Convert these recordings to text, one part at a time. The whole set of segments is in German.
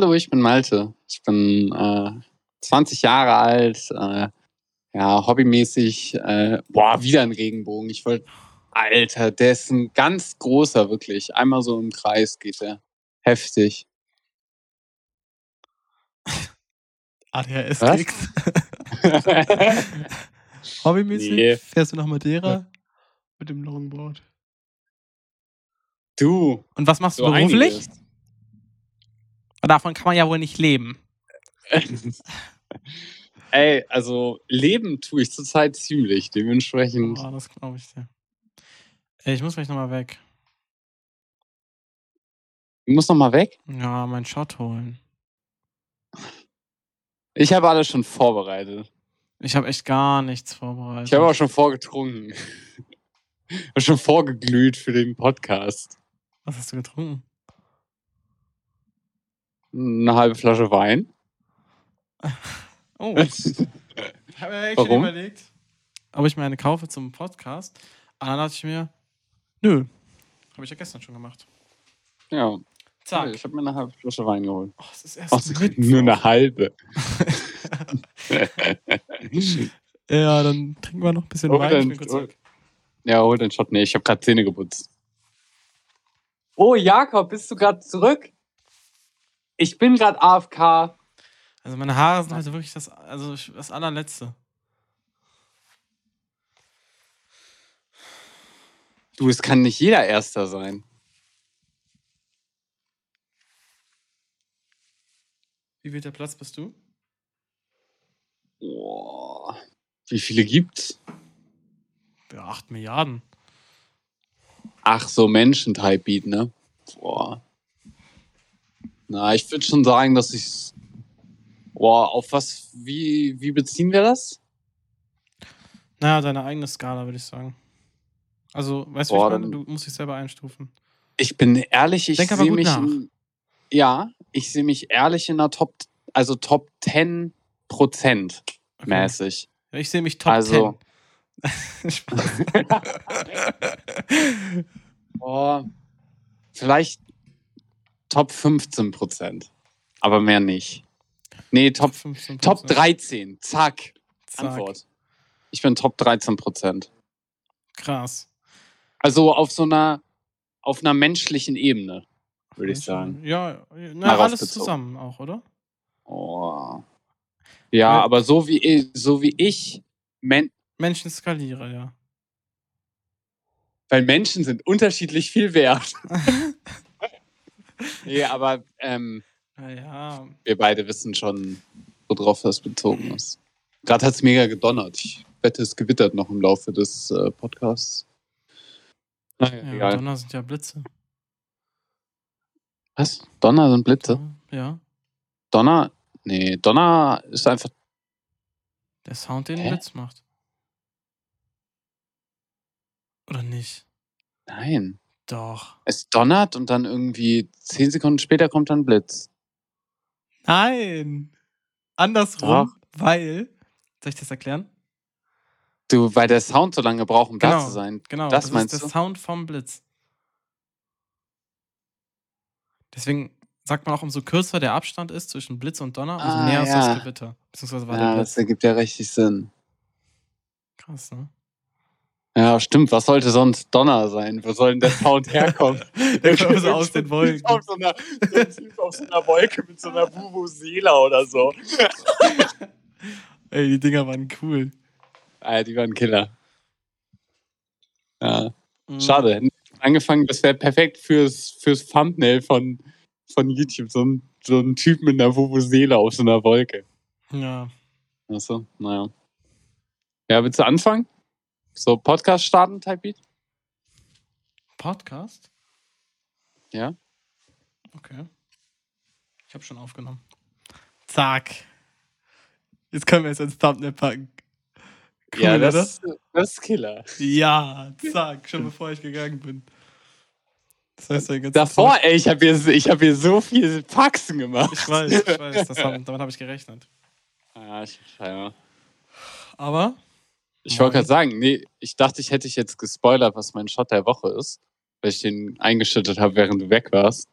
Hallo, ich bin Malte. Ich bin äh, 20 Jahre alt, äh, ja, hobbymäßig, äh, boah, wieder ein Regenbogen. Ich wollte, Alter, der ist ein ganz großer, wirklich. Einmal so im Kreis geht der. Heftig. ADHS Was? kriegt. Hobbymäßig Nee. fährst du nach Madeira mit dem Longboard. Du, Und was machst du so beruflich? einiges. Davon kann man ja wohl nicht leben. Ey, also leben tue ich zurzeit ziemlich. Dementsprechend. Oh, das glaube ich dir. Ey, ich muss gleich nochmal weg. Du musst noch mal weg. Ja, meinen Shot holen. Ich habe alles schon vorbereitet. Ich habe echt gar nichts vorbereitet. Ich habe auch schon vorgetrunken. Ich habe schon vorgeglüht für den Podcast. Was hast du getrunken? Eine halbe Flasche Wein. Oh, ich habe mir echt schon Warum? überlegt, ob ich mir eine kaufe zum Podcast. Aber dann dachte ich mir, nö. Habe ich ja gestern schon gemacht. ja, Zack. ich habe mir eine halbe Flasche Wein geholt. Oh, es ist erst Mittwoch. nur eine halbe. Ja, dann trinken wir noch ein bisschen Oh, Wein. Ich dann- bin kurz oh. weg. ja, hol den Shot. Nee, ich habe gerade Zähne geputzt. Oh, Jakob, bist du gerade zurück? Ich bin gerade AFK. Also meine Haare sind heute wirklich das, also das allerletzte. Du, es kann nicht jeder Erster sein. Wie viel der Platz bist du? Boah. Wie viele gibt's? Ja, 8 Milliarden. Ach, so Menschen-Type Beat, ne? Boah. Na, ich würde schon sagen, dass ich. Boah, auf was, wie, wie beziehen wir das? Naja, deine eigene Skala, würde ich sagen. Also, weißt du, Boah, dann- Du musst dich selber einstufen. Ich bin ehrlich, ich sehe mich. In, ja, ich sehe mich ehrlich in der Top, also Top 10 Prozent Okay. mäßig. Ich sehe mich Top Also- 10. Spaß. Boah, vielleicht Top 15 Prozent. Aber mehr nicht. Nee, Top, 15%. Top 13. Zack. Zack. Antwort. Ich bin Top 13 Prozent. Krass. Also auf so einer, auf einer menschlichen Ebene, würde ich sagen. Ja, na, alles bezogen. zusammen auch, oder? Oh. Ja, Weil- aber so wie, ich- so wie ich, Men Menschen skaliere, ja. weil Menschen sind unterschiedlich viel wert. nee, aber ähm, Naja, wir beide wissen schon, worauf das bezogen ist. Gerade hat es mega gedonnert. Ich wette, es gewittert noch im Laufe des äh, Podcasts. Naja, ja, egal. Donner sind ja Blitze. Was? Donner sind Blitze? Ja, Donner? Nee, Donner ist einfach. der Sound, den Hä? Blitz macht. Oder nicht? Nein. Doch. Es donnert und dann irgendwie zehn Sekunden später kommt dann Blitz. Nein! Andersrum, weil. Soll ich das erklären? Du, weil der Sound so lange braucht, um da Genau. zu sein. Genau, Das das, meinst ist der du? Sound vom Blitz. Deswegen sagt man auch, umso kürzer der Abstand ist zwischen Blitz und Donner, umso Ah, näher ist ja. das Gewitter. Beziehungsweise war Ja, der das Blitz. ergibt ja richtig Sinn. Krass, ne? Ja, stimmt. Was sollte sonst Donner sein? Wo soll denn der Sound herkommen? Der kommt so aus den Wolken. Auf so einer, auf so einer Wolke mit so einer Vuvuzela oder so. Ey, die Dinger waren cool. Ah, die waren Killer. Ja, Mhm. schade. Angefangen, das wäre perfekt fürs, fürs Thumbnail von, von YouTube. So ein, so ein Typ mit einer Vuvuzela auf so einer Wolke. Ja. Achso, naja. Ja, willst du anfangen? So Podcast starten, Type Beat? Podcast? Ja. Okay. Ich habe schon aufgenommen. Zack. Jetzt können wir es ins Thumbnail packen. Cool, ja, oder? das, das ist Killer. Ja, zack, schon bevor ich gegangen bin. Das heißt, ganze Davor, ey, ich habe hier, ich hab hier so viel Faxen gemacht. Ich weiß, ich weiß, das hab, damit habe ich gerechnet. Ja, ich, ja. Aber ich wollte gerade sagen, nee, ich dachte, ich hätte dich jetzt gespoilert, was mein Shot der Woche ist, weil ich den eingeschüttet habe, während du weg warst.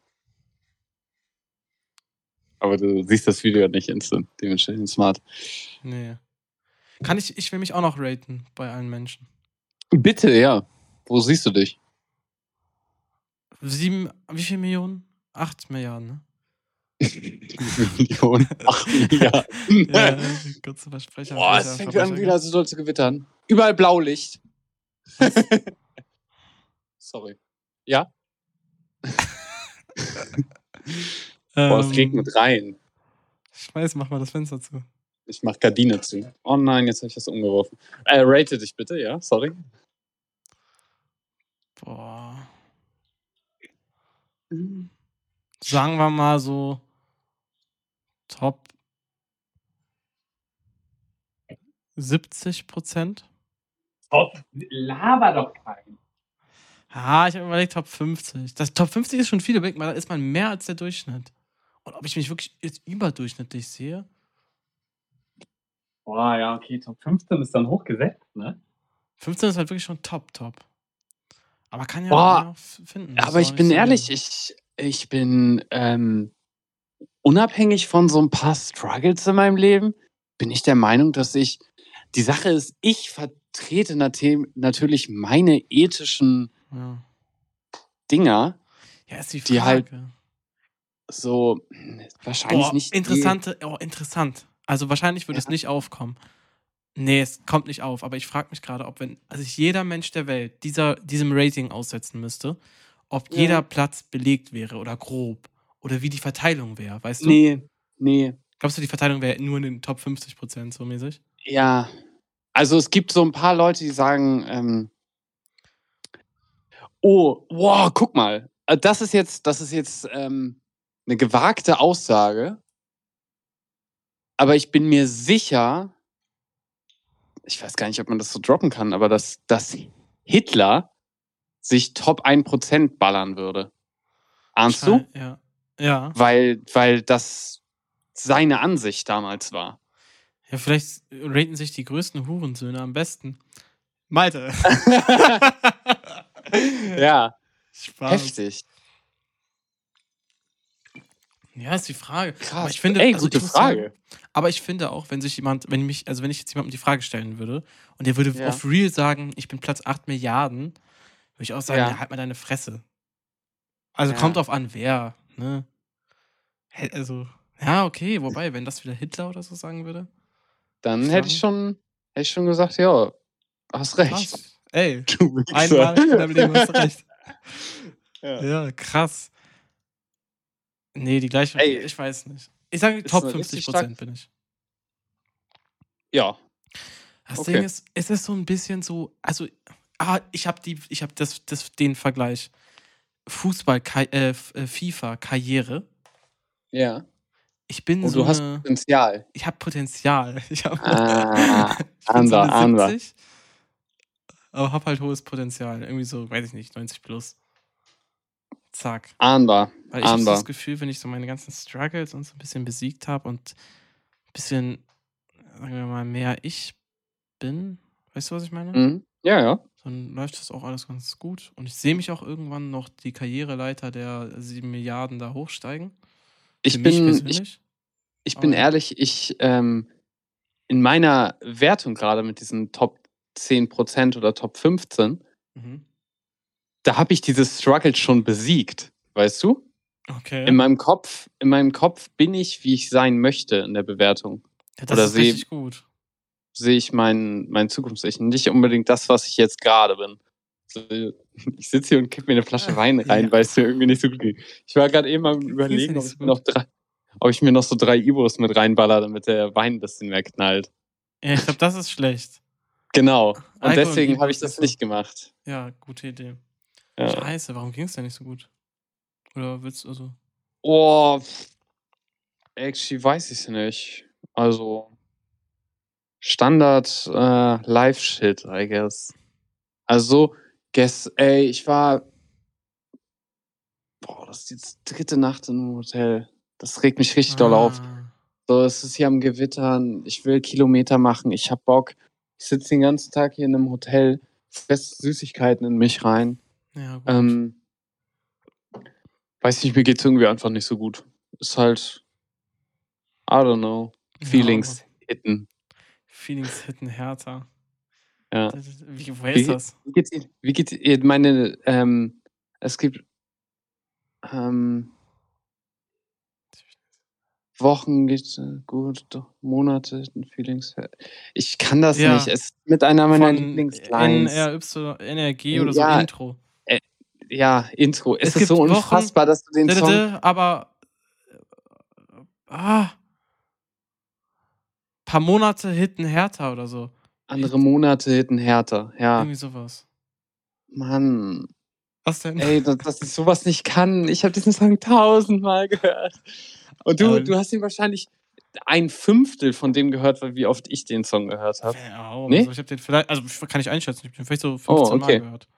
Aber du siehst das Video nicht instant, dementsprechend smart. Nee. Kann ich, ich will mich auch noch raten bei allen Menschen. Bitte, ja. Wo siehst du dich? Sieben, wie viel Millionen? Acht Milliarden, ne? Millionen, Milliarden. Ja, kurze Versprecher. Boah, es fängt an wieder, so soll zu gewittern. Überall Blaulicht. Sorry. Ja? Boah, es Ähm, regnet rein. Scheiß, mach mal das Fenster zu. Ich mach Gardine zu. Oh nein, jetzt habe ich das umgeworfen. Äh, rate dich bitte, ja? Sorry. Boah. Sagen wir mal so Top 70 Prozent. Top, laber doch keinen. Ja, ich habe überlegt Top 50. Das Top 50 ist schon viel, überlegt mal, da ist man mehr als der Durchschnitt. Und ob ich mich wirklich jetzt überdurchschnittlich sehe? Boah, ja, okay, Top 15 ist dann hochgesetzt, ne? 15 ist halt wirklich schon top, top. Aber kann ja Boah, finden. Aber ich nicht bin so ehrlich, ich, ich bin ähm, unabhängig von so ein paar Struggles in meinem Leben, bin ich der Meinung, dass ich, die Sache ist, ich vertrete nat- natürlich meine ethischen Ja. Dinger, ja, ist die die halt so wahrscheinlich Boah, nicht. interessante, oh, interessant. Also wahrscheinlich würde es Ja. nicht aufkommen. Nee, es kommt nicht auf, aber ich frage mich gerade, ob wenn also sich jeder Mensch der Welt dieser, diesem Rating aussetzen müsste, ob jeder Platz belegt wäre oder grob oder wie die Verteilung wäre, weißt du? Nee, nee. Glaubst du, die Verteilung wäre nur in den Top 50 Prozent so mäßig? Ja, also es gibt so ein paar Leute, die sagen, ähm, oh, wow, guck mal, äh, das ist jetzt, das ist jetzt ähm, eine gewagte Aussage, aber ich bin mir sicher, ich weiß gar nicht, ob man das so droppen kann, aber dass, dass Hitler sich Top 1% ballern würde. Ahnst du? Ja. Ja. Weil, weil das seine Ansicht damals war. Ja, vielleicht raten sich die größten Hurensöhne am besten. Malte. ja, Spaß. heftig. Ja, ist die Frage. Krass. Aber ich finde, Ey, also gute Frage. Sagen, aber ich finde auch, wenn sich jemand, wenn mich, also wenn ich jetzt jemandem die Frage stellen würde und der würde Ja. auf Real sagen, ich bin Platz 8 Milliarden, würde ich auch sagen, Ja. ja. halt mal deine Fresse. Also kommt drauf an, wer, ne? Also, ja, okay, wobei, wenn das wieder Hitler oder so sagen würde. Dann hätte ich schon, hätte ich schon gesagt, ja, hast recht. Krass. Ey, Du einmal in deinem Leben hast du recht. Ja. Ja, krass. Nee, die gleiche. Ey. ich weiß nicht. Ich sage, Top eine 50 richtig Prozent bin ich. ja. Das Okay. Ding ist, es ist so ein bisschen so, also, ah, ich habe die, ich habe das, das, den Vergleich. Fußball, äh, äh, FIFA, Karriere. Ja. Ich bin Und so du hast eine, Potenzial. ich habe Potenzial. Ich habe Ah, ich bin so Ander, eine Ander. 70, aber habe halt hohes Potenzial. Irgendwie so, weiß ich nicht, 90 plus. Zack. Ahnbar. Weil ich habe so das Gefühl, wenn ich so meine ganzen Struggles und so ein bisschen besiegt habe und ein bisschen, sagen wir mal, mehr ich bin, weißt du, was ich meine? Mhm. Ja, ja. Dann läuft das auch alles ganz gut. Und ich sehe mich auch irgendwann noch die Karriereleiter der 7 Milliarden da hochsteigen. Ich Für bin, ich, ich bin ehrlich, ich ähm, in meiner Wertung gerade mit diesen Top 10% oder Top 15, Mhm. da habe ich dieses Struggle schon besiegt, weißt du? Okay. In meinem Kopf, in meinem Kopf bin ich, wie ich sein möchte in der Bewertung. ja, das oder ist richtig gut. Sehe ich mein, mein Zukunftssicht. Nicht unbedingt das, was ich jetzt gerade bin. So, ich sitze hier und kipp mir eine Flasche Ja, Wein rein, ja. weil es mir irgendwie nicht so gut geht. Ich war gerade eben am überlegen, ob ich, mir noch drei, ob ich mir noch so drei Ibos mit reinballer, damit der Wein ein bisschen mehr knallt. Ja, ich glaube, das ist schlecht. Genau. Und Alkohol deswegen habe ich das nicht gemacht. Ja, gute Idee. Ja. Scheiße, warum ging es denn nicht so gut? Oder willst du, also. Oh, actually weiß ich es nicht. Also Standard äh, Live-Shit, I guess. Also, guess, ey, ich war. Boah, das ist die dritte Nacht in einem Hotel. Das regt mich richtig doll auf. Ah, So, es ist hier am Gewittern. Ich will Kilometer machen. Ich hab Bock. Ich sitze den ganzen Tag hier in einem Hotel, fress Süßigkeiten in mich rein. Ja, gut. Ähm, weiß nicht, mir geht's irgendwie einfach nicht so gut. Ist halt I don't know. Ja, Feelings hitten. Feelings hitten härter. Ja. Wie, woher ist das? wie geht's? Wie geht's Ihnen? Meine, ähm, es gibt ähm, Wochen geht's äh, gut, doch Monate hitten Feelings. Ich kann das Ja. nicht. Es ist mit einer meiner Lieblingslines. NRY, NRG oder so Ja. Intro. Ja, Intro. Es, Es ist so Wochen- unfassbar, dass du den Song. Aber äh, ah, paar Monate hitten härter oder so. Andere Monate hitten härter. Ja, Irgendwie sowas. Mann. Was denn? Ey, dass, dass ich sowas nicht kann. Ich habe diesen Song tausendmal gehört. Und du, du hast ihn wahrscheinlich ein Fünftel von dem gehört, wie oft ich den Song gehört habe. Ja, auch. Nee? Also ich habe den vielleicht, also kann ich einschätzen, ich habe den vielleicht so 15 Oh, okay. Mal gehört.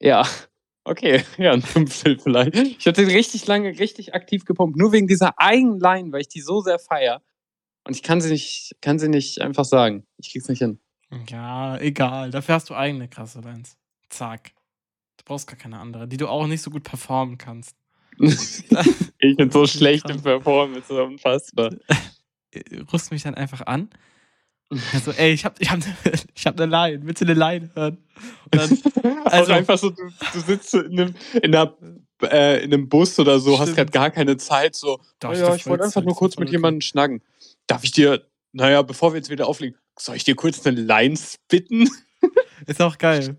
Ja, okay, ja, ein Fünftel vielleicht. Ich habe den richtig lange, richtig aktiv gepumpt, nur wegen dieser einen Line, weil ich die so sehr feier. Und ich kann sie nicht, kann sie nicht einfach sagen. Ich krieg's nicht hin. Ja, egal. Dafür hast du eigene krasse Lines. Zack. Du brauchst gar keine andere, die du auch nicht so gut performen kannst. ich bin so schlecht im Performance, so unfassbar. Äh, Rüst mich dann einfach an. Also, ey, ich hab, ich hab, ich hab eine Line. Willst du eine Line hören? Dann, Also einfach so, du, du sitzt in einem, in, einer, äh, in einem Bus oder so, hast Stimmt. gerade gar keine Zeit. So, Doch, oh ich ja, ich wollte einfach nur ist kurz mit jemandem schnacken. Darf ich dir, naja, bevor wir jetzt wieder auflegen, soll ich dir kurz eine Line spitten? ist auch geil.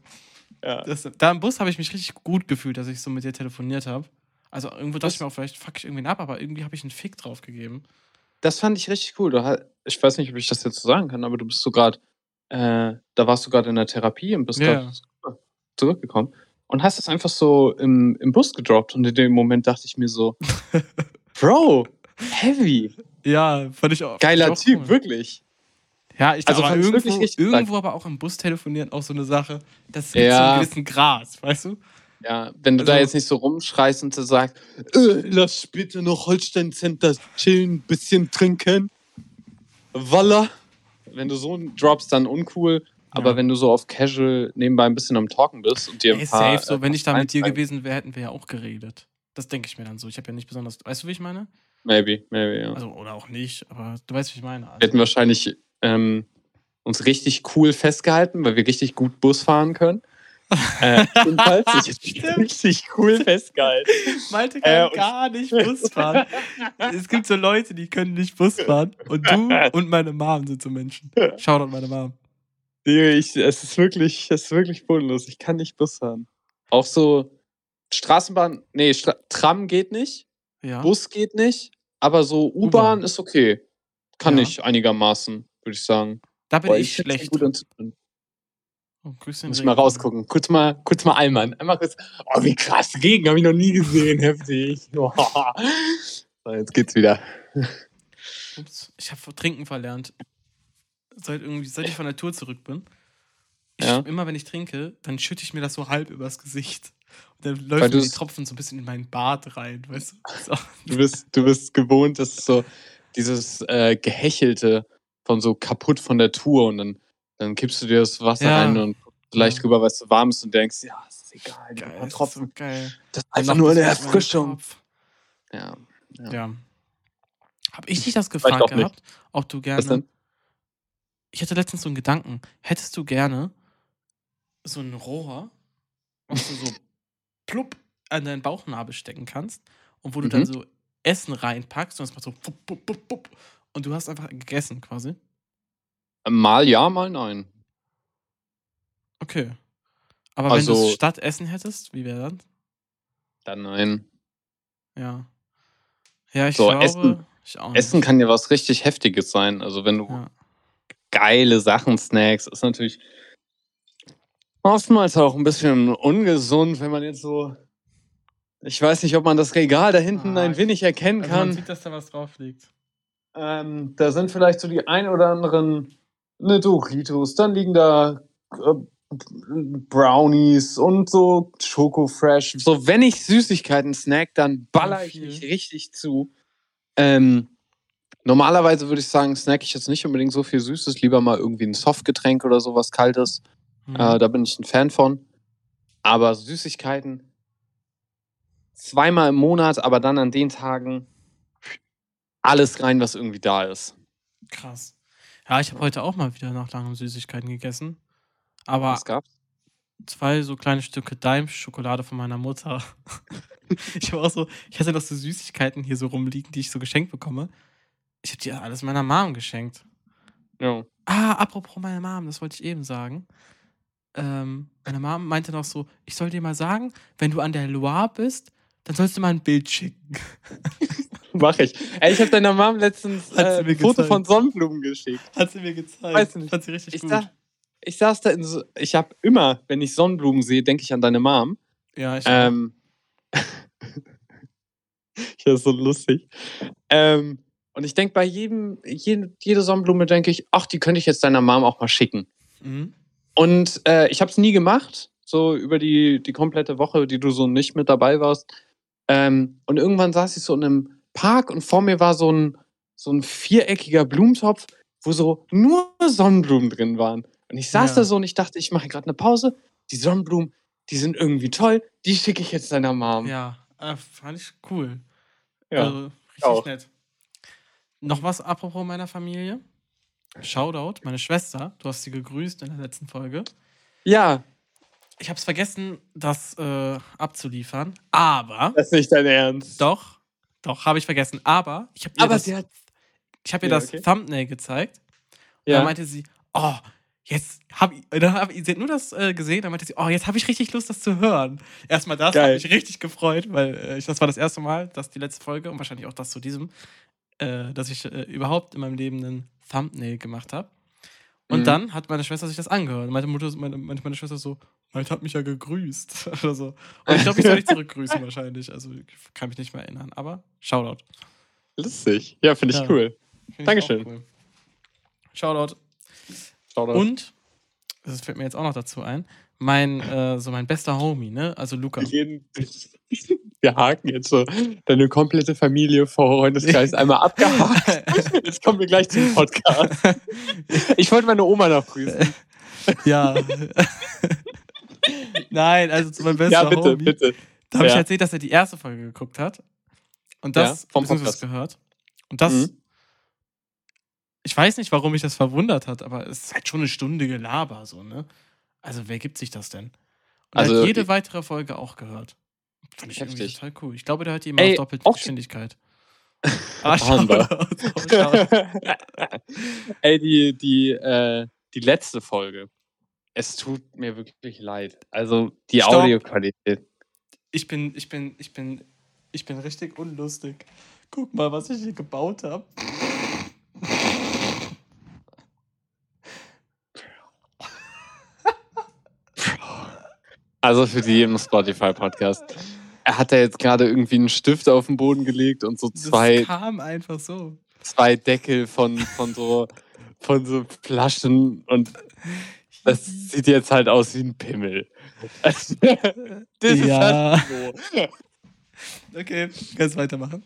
Ja. Das, da im Bus habe ich mich richtig gut gefühlt, dass ich so mit dir telefoniert habe. Also irgendwo dachte Das- ich mir auch, vielleicht fuck ich irgendwen ab, aber irgendwie habe ich einen Fick drauf gegeben. Das fand ich richtig cool. Ich weiß nicht, ob ich das jetzt so sagen kann, aber du bist so gerade, äh, da warst du gerade in der Therapie und bist Ja. gerade zurückgekommen und hast es einfach so im, im Bus gedroppt. Und in dem Moment dachte ich mir so, Bro, heavy. Ja, fand ich auch. Geiler ich auch Typ, cool. wirklich. Ja, ich Also aber irgendwo, irgendwo aber auch im Bus telefonieren auch so eine Sache. Das so Ja. einen gewissen Gras, weißt du? Ja, wenn du da Also- jetzt nicht so rumschreist und so sagst, äh, lass bitte noch Holstein Center chillen, bisschen trinken. Walla. Wenn du so droppst, dann uncool. Aber Ja. wenn du so auf Casual nebenbei ein bisschen am Talken bist und dir ein Ey, paar, safe, so, äh, wenn ich da mit dir gewesen wäre, hätten wir ja auch geredet. Das denke ich mir dann so. Ich habe ja nicht besonders. Weißt du, wie ich meine? Maybe, maybe, ja. Also, oder auch nicht, aber du weißt, wie ich meine. Wir Also, hätten wahrscheinlich ähm, uns richtig cool festgehalten, weil wir richtig gut Bus fahren können. äh, jedenfalls, ich richtig cool festgehalten. Malte Äh, kann und- gar nicht Bus fahren. es gibt so Leute, die können nicht Bus fahren. Und du und meine Mom sind so Menschen. Shoutout meine Mom. Ich, es ist wirklich, es ist wirklich bodenlos. Ich kann nicht Bus fahren. Auch so Straßenbahn, nee, Stra Tram geht nicht, Ja. Bus geht nicht, aber so U-Bahn ist okay. Kann Ja. ich einigermaßen, würde ich sagen. da bin Boah, ich ihn schlecht. Gut anzufinden. Oh, grüß den Muss ich mal rausgucken. Kurz mal, kurz mal Allmann. Einmal kurz. Oh, wie krass. Regen habe ich noch nie gesehen. Heftig. so, jetzt geht's wieder. Ups, ich habe Trinken verlernt. Seit, irgendwie, seit ich von der Tour zurück bin. Ich, Ja. Immer wenn ich trinke, dann schütte ich mir das so halb übers Gesicht. Und dann läuft die Tropfen so ein bisschen in meinen Bart rein, weißt du? So. Du bist, du bist gewohnt, dass so dieses äh, Gehächelte von so kaputt von der Tour und dann, dann kippst du dir das Wasser Ja. rein und leicht Ja. rüber, weil es so warm ist und denkst, ja, ist egal, Geil, das ist Tropfen. geil. Das ist einfach nur eine Erfrischung. Ja. Ja. Ja. Hab ich dich das gefragt gehabt, ob du gerne. Ich hatte letztens so einen Gedanken. Hättest du gerne so ein Rohr, was du so plupp an deinen Bauchnabel stecken kannst und wo du dann Mhm. so Essen reinpackst und es macht so pup, pup, pup, pup, und du hast einfach gegessen quasi? Mal ja, mal nein. Okay. Aber wenn du Also- es statt Essen hättest, wie wäre das? Dann nein. Ja. Ja, ich So, glaube, Essen- ich auch Essen kann ja was richtig Heftiges sein. Also wenn du Ja. geile Sachen snackst, ist natürlich oftmals auch ein bisschen ungesund, wenn man jetzt so. Ich weiß nicht, ob man das Regal da hinten Ah, ein wenig erkennen Also man kann. sieht, dass da was drauf liegt. Ähm, da sind vielleicht so die ein oder anderen ne Doritos, dann liegen da äh, Brownies und so Schoko Fresh. So, wenn ich Süßigkeiten snack, dann baller ich mich richtig zu. Ähm, normalerweise würde ich sagen, snack ich jetzt nicht unbedingt so viel Süßes, lieber mal irgendwie ein Softgetränk oder sowas Kaltes. Mhm. Äh, da bin ich ein Fan von. Aber Süßigkeiten zweimal im Monat, aber dann an den Tagen, alles rein, was irgendwie da ist. Krass. Ja, ich habe heute auch mal wieder nach langem Süßigkeiten gegessen. Aber Was gab's? zwei so kleine Stücke Daim-Schokolade von meiner Mutter. ich habe auch so, ich hatte noch so Süßigkeiten hier so rumliegen, die ich so geschenkt bekomme. Ich habe die alles meiner Mom geschenkt. Ja. Ah, apropos meine Mom, das wollte ich eben sagen. Ähm, meine Mom meinte noch so, ich soll dir mal sagen, wenn du an der Loire bist, dann sollst du mal ein Bild schicken. Mach ich. Ey, ich habe deiner Mom letztens äh, ein Foto gezeigt. von Sonnenblumen geschickt. Hat sie mir gezeigt. Weiß nicht. Fand sie richtig Ich, gut. sa ich saß da in so, ich habe immer, wenn ich Sonnenblumen sehe, denke ich an deine Mom. ja, ich Ähm, ich das ist so lustig. Ähm, und ich denke bei jedem, jede, jede Sonnenblume denke ich, ach, die könnte ich jetzt deiner Mom auch mal schicken. mhm. Und äh, ich habe es nie gemacht, so über die, die komplette Woche, die du so nicht mit dabei warst. Ähm, und irgendwann saß ich so in einem Park und vor mir war so ein, so ein viereckiger Blumentopf, wo so nur Sonnenblumen drin waren. Und ich saß Ja. da so und ich dachte, ich mache gerade eine Pause. Die Sonnenblumen, die sind irgendwie toll, die schicke ich jetzt deiner Mom. Ja, äh, fand ich cool. Ja. Also, richtig auch. nett. Noch was apropos meiner Familie? Shoutout, meine Schwester, du hast sie gegrüßt in der letzten Folge. ja, Ich habe es vergessen, das äh, abzuliefern, aber das ist nicht dein Ernst. doch, doch, habe ich vergessen. Aber ich habe ihr, Aber das, sie hat. ich hab ihr Ja, das okay. Thumbnail gezeigt. Und Ja. dann meinte sie, oh, jetzt habe ich, dann hab ich, sie hat nur das äh, gesehen, dann meinte sie, oh, jetzt habe ich richtig Lust, das zu hören. Erstmal das, habe mich richtig gefreut, weil äh, ich, das war das erste Mal, dass die letzte Folge und wahrscheinlich auch das zu diesem, äh, dass ich äh, überhaupt in meinem Leben einen Thumbnail gemacht habe. Und Mhm. dann hat meine Schwester sich das angehört. Meine Mutter, meine, meine, Schwester so, Malte hat mich ja gegrüßt. Oder so. Und ich glaube, ich soll nicht zurückgrüßen wahrscheinlich. Also ich kann mich nicht mehr erinnern. Aber Shoutout. Lustig. Ja, finde ich Ja. cool. Find ich Dankeschön. auch Cool. Shoutout. Shoutout. Und, das fällt mir jetzt auch noch dazu ein, mein, äh, so mein bester Homie, ne? Also Luca. Wir, gehen, wir haken jetzt so deine komplette Familie vor Freundeskreis einmal abgehakt. Jetzt kommen wir gleich zum Podcast. Ich wollte meine Oma noch grüßen. ja. Nein, also zu meinem besten Ja, bitte, Homie. bitte. Da habe ich Ja. erzählt, dass er die erste Folge geguckt hat. Und das, Ja, vom Podcast. gehört. Und das, Mhm. ich weiß nicht, warum mich das verwundert hat, aber es ist halt schon eine Stunde Gelaber, so, ne? Also, wer gibt sich das denn? Und Also, hat jede weitere Folge auch gehört. Fand ich irgendwie Heftig. total cool. Ich glaube, der hört die immer Ey, auf doppelte Geschwindigkeit. Ah, Fahnder. Shoutout, Shoutout. Ey, die, die, äh, die letzte Folge. Es tut mir wirklich leid. Also die Stopp. Audioqualität. Ich bin, ich bin, ich bin, ich bin richtig unlustig. Guck mal, was ich hier gebaut habe. Also für die im Spotify-Podcast. Er hat da jetzt gerade irgendwie einen Stift auf den Boden gelegt und so Das zwei, kam einfach so. zwei Deckel von, von so von so Flaschen und das sieht jetzt halt aus wie ein Pimmel. das ist Ja. halt so. Okay, kannst weitermachen.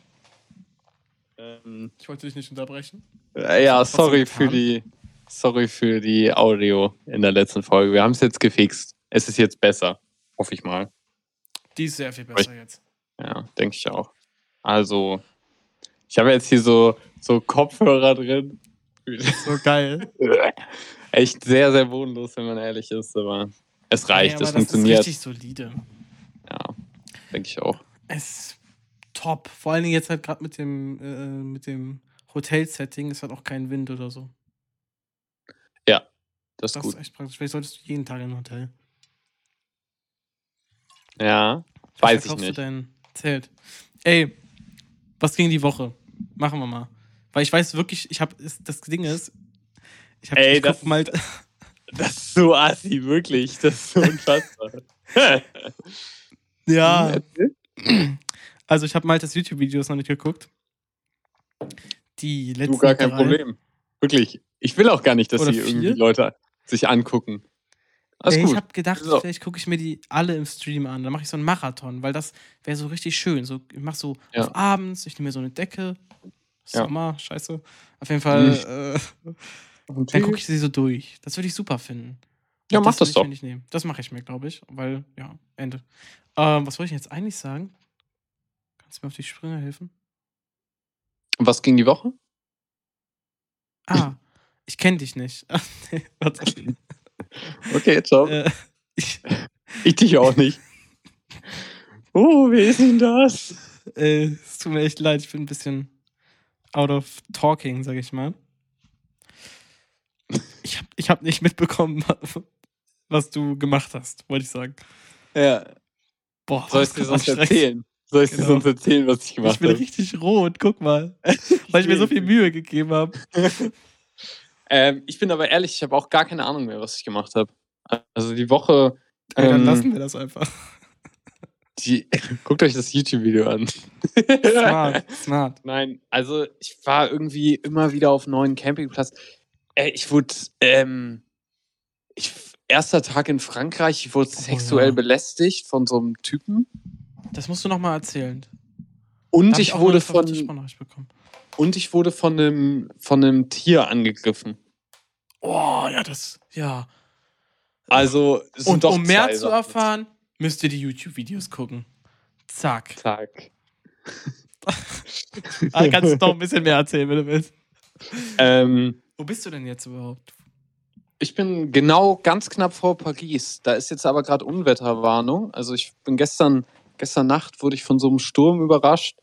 Ähm, Ich wollte dich nicht unterbrechen. äh, ja, sorry für die sorry für die Audio in der letzten Folge. Wir haben es jetzt gefixt. Es ist jetzt besser, hoffe ich mal. Die ist sehr viel besser jetzt. Ja, denke ich auch. Also, ich habe jetzt hier so, so Kopfhörer drin. So geil. Echt sehr, sehr bodenlos, wenn man ehrlich ist, aber es reicht, aber es das funktioniert. ist richtig solide. Ja, denke ich auch. Es ist top. Vor allen Dingen jetzt halt gerade mit dem, äh, mit dem Hotel-Setting ist halt auch kein Wind oder so. Das ist Das gut. ist echt praktisch. Vielleicht solltest du jeden Tag in ein Hotel. Ja, weiß ich nicht. Du dein Zelt. Ey, was ging die Woche? Machen wir mal. Weil ich weiß wirklich, ich habe das Ding ist, ich habe Ey, das- mal Das ist so assi, wirklich. Das ist so unfassbar. ja, Erzähl. also ich habe mal das YouTube-Videos noch nicht geguckt. Die letzten Du, gar kein drei. Problem. Wirklich. Ich will auch gar nicht, dass Oder sie irgendwie? Leute sich angucken. Alles Ey, gut. ich habe gedacht, So. vielleicht gucke ich mir die alle im Stream an. Dann mache ich so einen Marathon, weil das wäre so richtig schön. So, ich mache so Ja. auf abends, ich nehme mir so eine Decke. Ja. Sommer, scheiße. Auf jeden Fall, äh, Und dann gucke ich sie so durch. Das würde ich super finden. Ja, mach das ich doch. nicht nehmen. Das mache ich mir, glaube ich. Weil, ja, Ende. Ähm, was wollte ich jetzt eigentlich sagen? Kannst du mir auf die Sprünge helfen? Was ging die Woche? Ah, ich kenne dich nicht. nee. Okay, ciao. Äh, ich, Ich dich auch nicht. Oh, wer ist denn das? äh, es tut mir echt leid, ich bin ein bisschen out of talking, sag ich mal. Ich habe ich hab nicht mitbekommen, was du gemacht hast, wollte ich sagen. Ja. Boah, Soll ich dir sonst erzählen? Soll ich dir Genau. sonst erzählen, was ich gemacht Ich bin habe? richtig rot, guck mal. Weil ich mir so viel Mühe gegeben habe. Ähm, ich bin aber ehrlich, ich habe auch gar keine Ahnung mehr, was ich gemacht habe. Also die Woche. Ey, dann ähm, lassen wir das einfach. die, guckt euch das YouTube-Video an. Smart, smart. Nein, also ich war irgendwie immer wieder auf neuen Campingplatz. Äh, ich wurde, ähm, ich, erster Tag in Frankreich, ich wurde sexuell ja. belästigt von so einem Typen. Das musst du nochmal erzählen. Und ich auch wurde von. Und ich wurde von einem, von einem Tier angegriffen. Oh, ja, das, ja. Also, Und doch um mehr zu erfahren, müsst ihr die YouTube-Videos gucken. Zack. Zack. Ah, kannst du noch ein bisschen mehr erzählen, wenn du willst. Ähm, Wo bist du denn jetzt überhaupt? Ich bin genau ganz knapp vor Paris. Da ist jetzt aber gerade Unwetterwarnung. Also ich bin gestern, gestern Nacht wurde ich von so einem Sturm überrascht.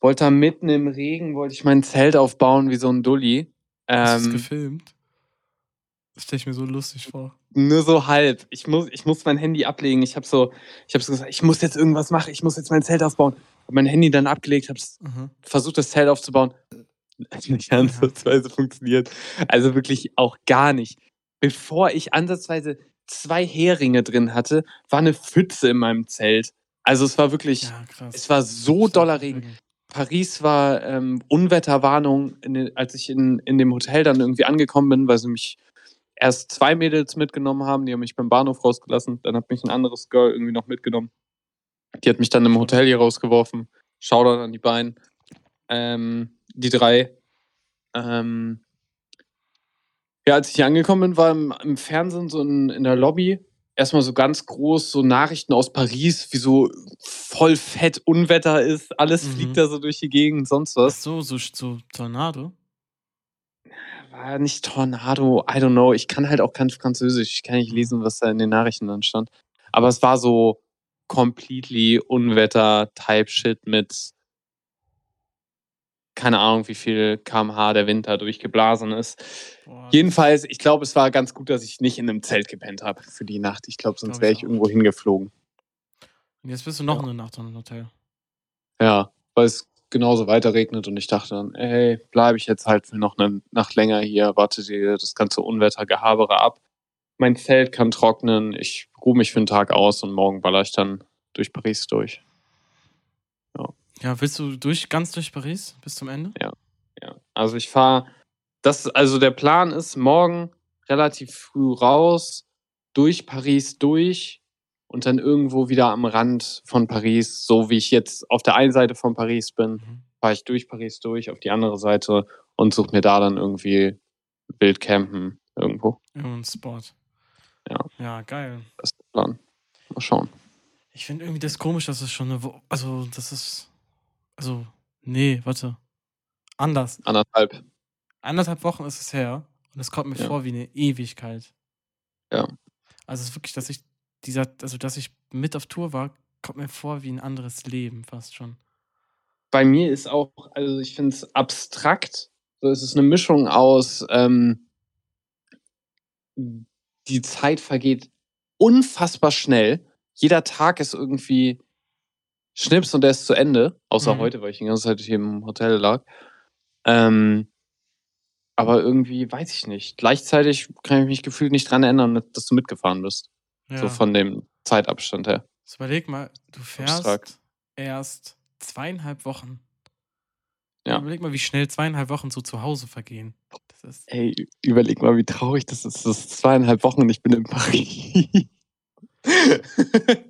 Wollte da mitten im Regen, wollte ich mein Zelt aufbauen wie so ein Dulli. Hast du Ähm, gefilmt? Das stelle ich mir so lustig vor. nur so halb. Ich muss, ich muss mein Handy ablegen. Ich habe so, ich habe so gesagt, ich muss jetzt irgendwas machen. Ich muss jetzt mein Zelt aufbauen. Hab mein Handy dann abgelegt, habe Mhm. versucht, das Zelt aufzubauen. Hat nicht ansatzweise funktioniert. Also wirklich auch gar nicht. Bevor ich ansatzweise zwei Heringe drin hatte, war eine Pfütze in meinem Zelt. Also es war wirklich, Ja, krass. es war so doller Regen. Paris war ähm, Unwetterwarnung, in, als ich in, in dem Hotel dann irgendwie angekommen bin, weil sie mich erst zwei Mädels mitgenommen haben, die haben mich beim Bahnhof rausgelassen. Dann hat mich ein anderes Girl irgendwie noch mitgenommen. Die hat mich dann im Hotel hier rausgeworfen. Shoutout an die beiden. Ähm, die drei. Ähm, ja, als ich hier angekommen bin, war im, im Fernsehen so in, in der Lobby erstmal so ganz groß so Nachrichten aus Paris, wie so voll fett Unwetter ist, alles Mhm. fliegt da so durch die Gegend, sonst Ach was. so, so, so Tornado. War nicht Tornado, I don't know. Ich kann halt auch kein Französisch. Ich kann nicht lesen, was da in den Nachrichten dann stand. Aber es war so completely Unwetter-Type-Shit mit keine Ahnung, wie viel kmh der Winter durchgeblasen ist. Boah, Jedenfalls, ich glaube, es war ganz gut, dass ich nicht in einem Zelt gepennt habe für die Nacht. Ich glaube, sonst wäre ich irgendwo hingeflogen. Und jetzt bist du noch Ja. eine Nacht in einem Hotel. Ja, weil es genauso weiter regnet und ich dachte dann, ey, bleibe ich jetzt halt für noch eine Nacht länger hier, warte dir das ganze Unwettergehabere ab. Mein Zelt kann trocknen, ich ruhe mich für einen Tag aus und morgen baller ich dann durch Paris durch. Ja, willst du durch, ganz durch Paris bis zum Ende? Ja, also ich fahre, das, also der Plan ist, morgen relativ früh raus, durch Paris durch und dann irgendwo wieder am Rand von Paris, so wie ich jetzt auf der einen Seite von Paris bin, Mhm. fahre ich durch Paris durch auf die andere Seite und suche mir da dann irgendwie Wildcampen irgendwo. Irgendein Spot. Ja. Ja, geil. Das ist der Plan. Mal schauen. Ich finde irgendwie das komisch, dass es schon eine Woche. Also, das ist. Also, nee, warte. Anders. Anderthalb. Anderthalb Wochen ist es her und es kommt mir Ja. vor wie eine Ewigkeit. Ja. Also, es ist wirklich, dass ich dieser, also, dass ich mit auf Tour war, kommt mir vor wie ein anderes Leben fast schon. Bei mir ist auch, also ich finde es abstrakt. So, es ist eine Mischung aus, ähm, die Zeit vergeht unfassbar schnell. Jeder Tag ist irgendwie Schnips und der ist zu Ende. Außer Mhm. heute, weil ich die ganze Zeit hier im Hotel lag. Ähm, aber irgendwie weiß ich nicht. Gleichzeitig kann ich mich gefühlt nicht dran erinnern, dass du mitgefahren bist. Ja. So von dem Zeitabstand her. So, überleg mal, du fährst Abstrakt. erst zweieinhalb Wochen. Ja. Überleg mal, wie schnell zweieinhalb Wochen so zu Hause vergehen. Ey, überleg mal, wie traurig das ist. Das ist zweieinhalb Wochen und ich bin in Paris.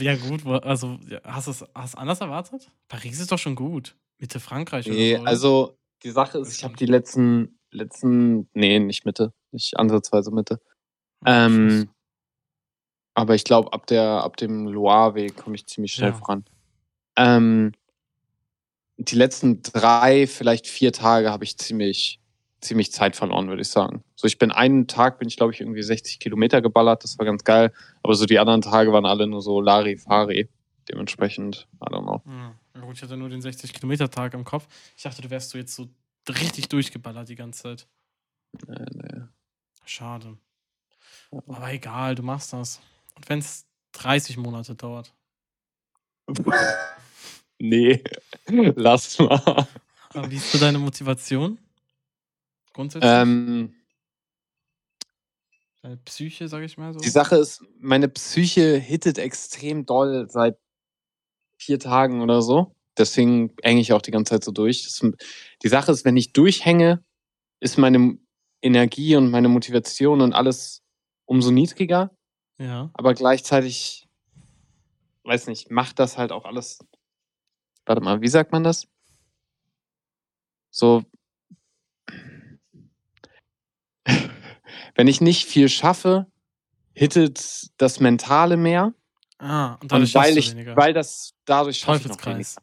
Ja, gut, also hast du es hast anders erwartet? Paris ist doch schon gut. Mitte Frankreich nee, oder so. oder? also die Sache ist, ich habe die letzten, letzten, nee, nicht Mitte, nicht ansatzweise Mitte. Ja, Ähm, aber ich glaube, ab, der, ab dem Loire-Weg komme ich ziemlich schnell Ja. voran. Ähm, die letzten drei, vielleicht vier Tage habe ich ziemlich, ziemlich Zeit verloren, würde ich sagen. So, ich bin einen Tag, bin ich glaube ich irgendwie 60 Kilometer geballert, das war ganz geil. Aber so die anderen Tage waren alle nur so Larifari. Dementsprechend, I don't know. Hm. Ja, gut, ich hatte nur den 60-Kilometer-Tag im Kopf. Ich dachte, du wärst so jetzt so richtig durchgeballert die ganze Zeit. Nee, nee. Schade. Aber egal, du machst das. Und wenn es 30 Monate dauert. nee, lass mal. Aber wie ist so deine Motivation? Grundsätzlich? Ähm, deine Psyche, sag ich mal so? die Sache ist, meine Psyche hittet extrem doll seit vier Tagen oder so. Deswegen hänge ich auch die ganze Zeit so durch. Das, die Sache ist, wenn ich durchhänge, ist meine Energie und meine Motivation und alles umso niedriger. ja. Aber gleichzeitig, weiß nicht, macht das halt auch alles. Warte mal, wie sagt man das? So. Wenn ich nicht viel schaffe, hittet das Mentale mehr. Ah, und Und weil ich, weniger. weil das dadurch. Teufelskreis.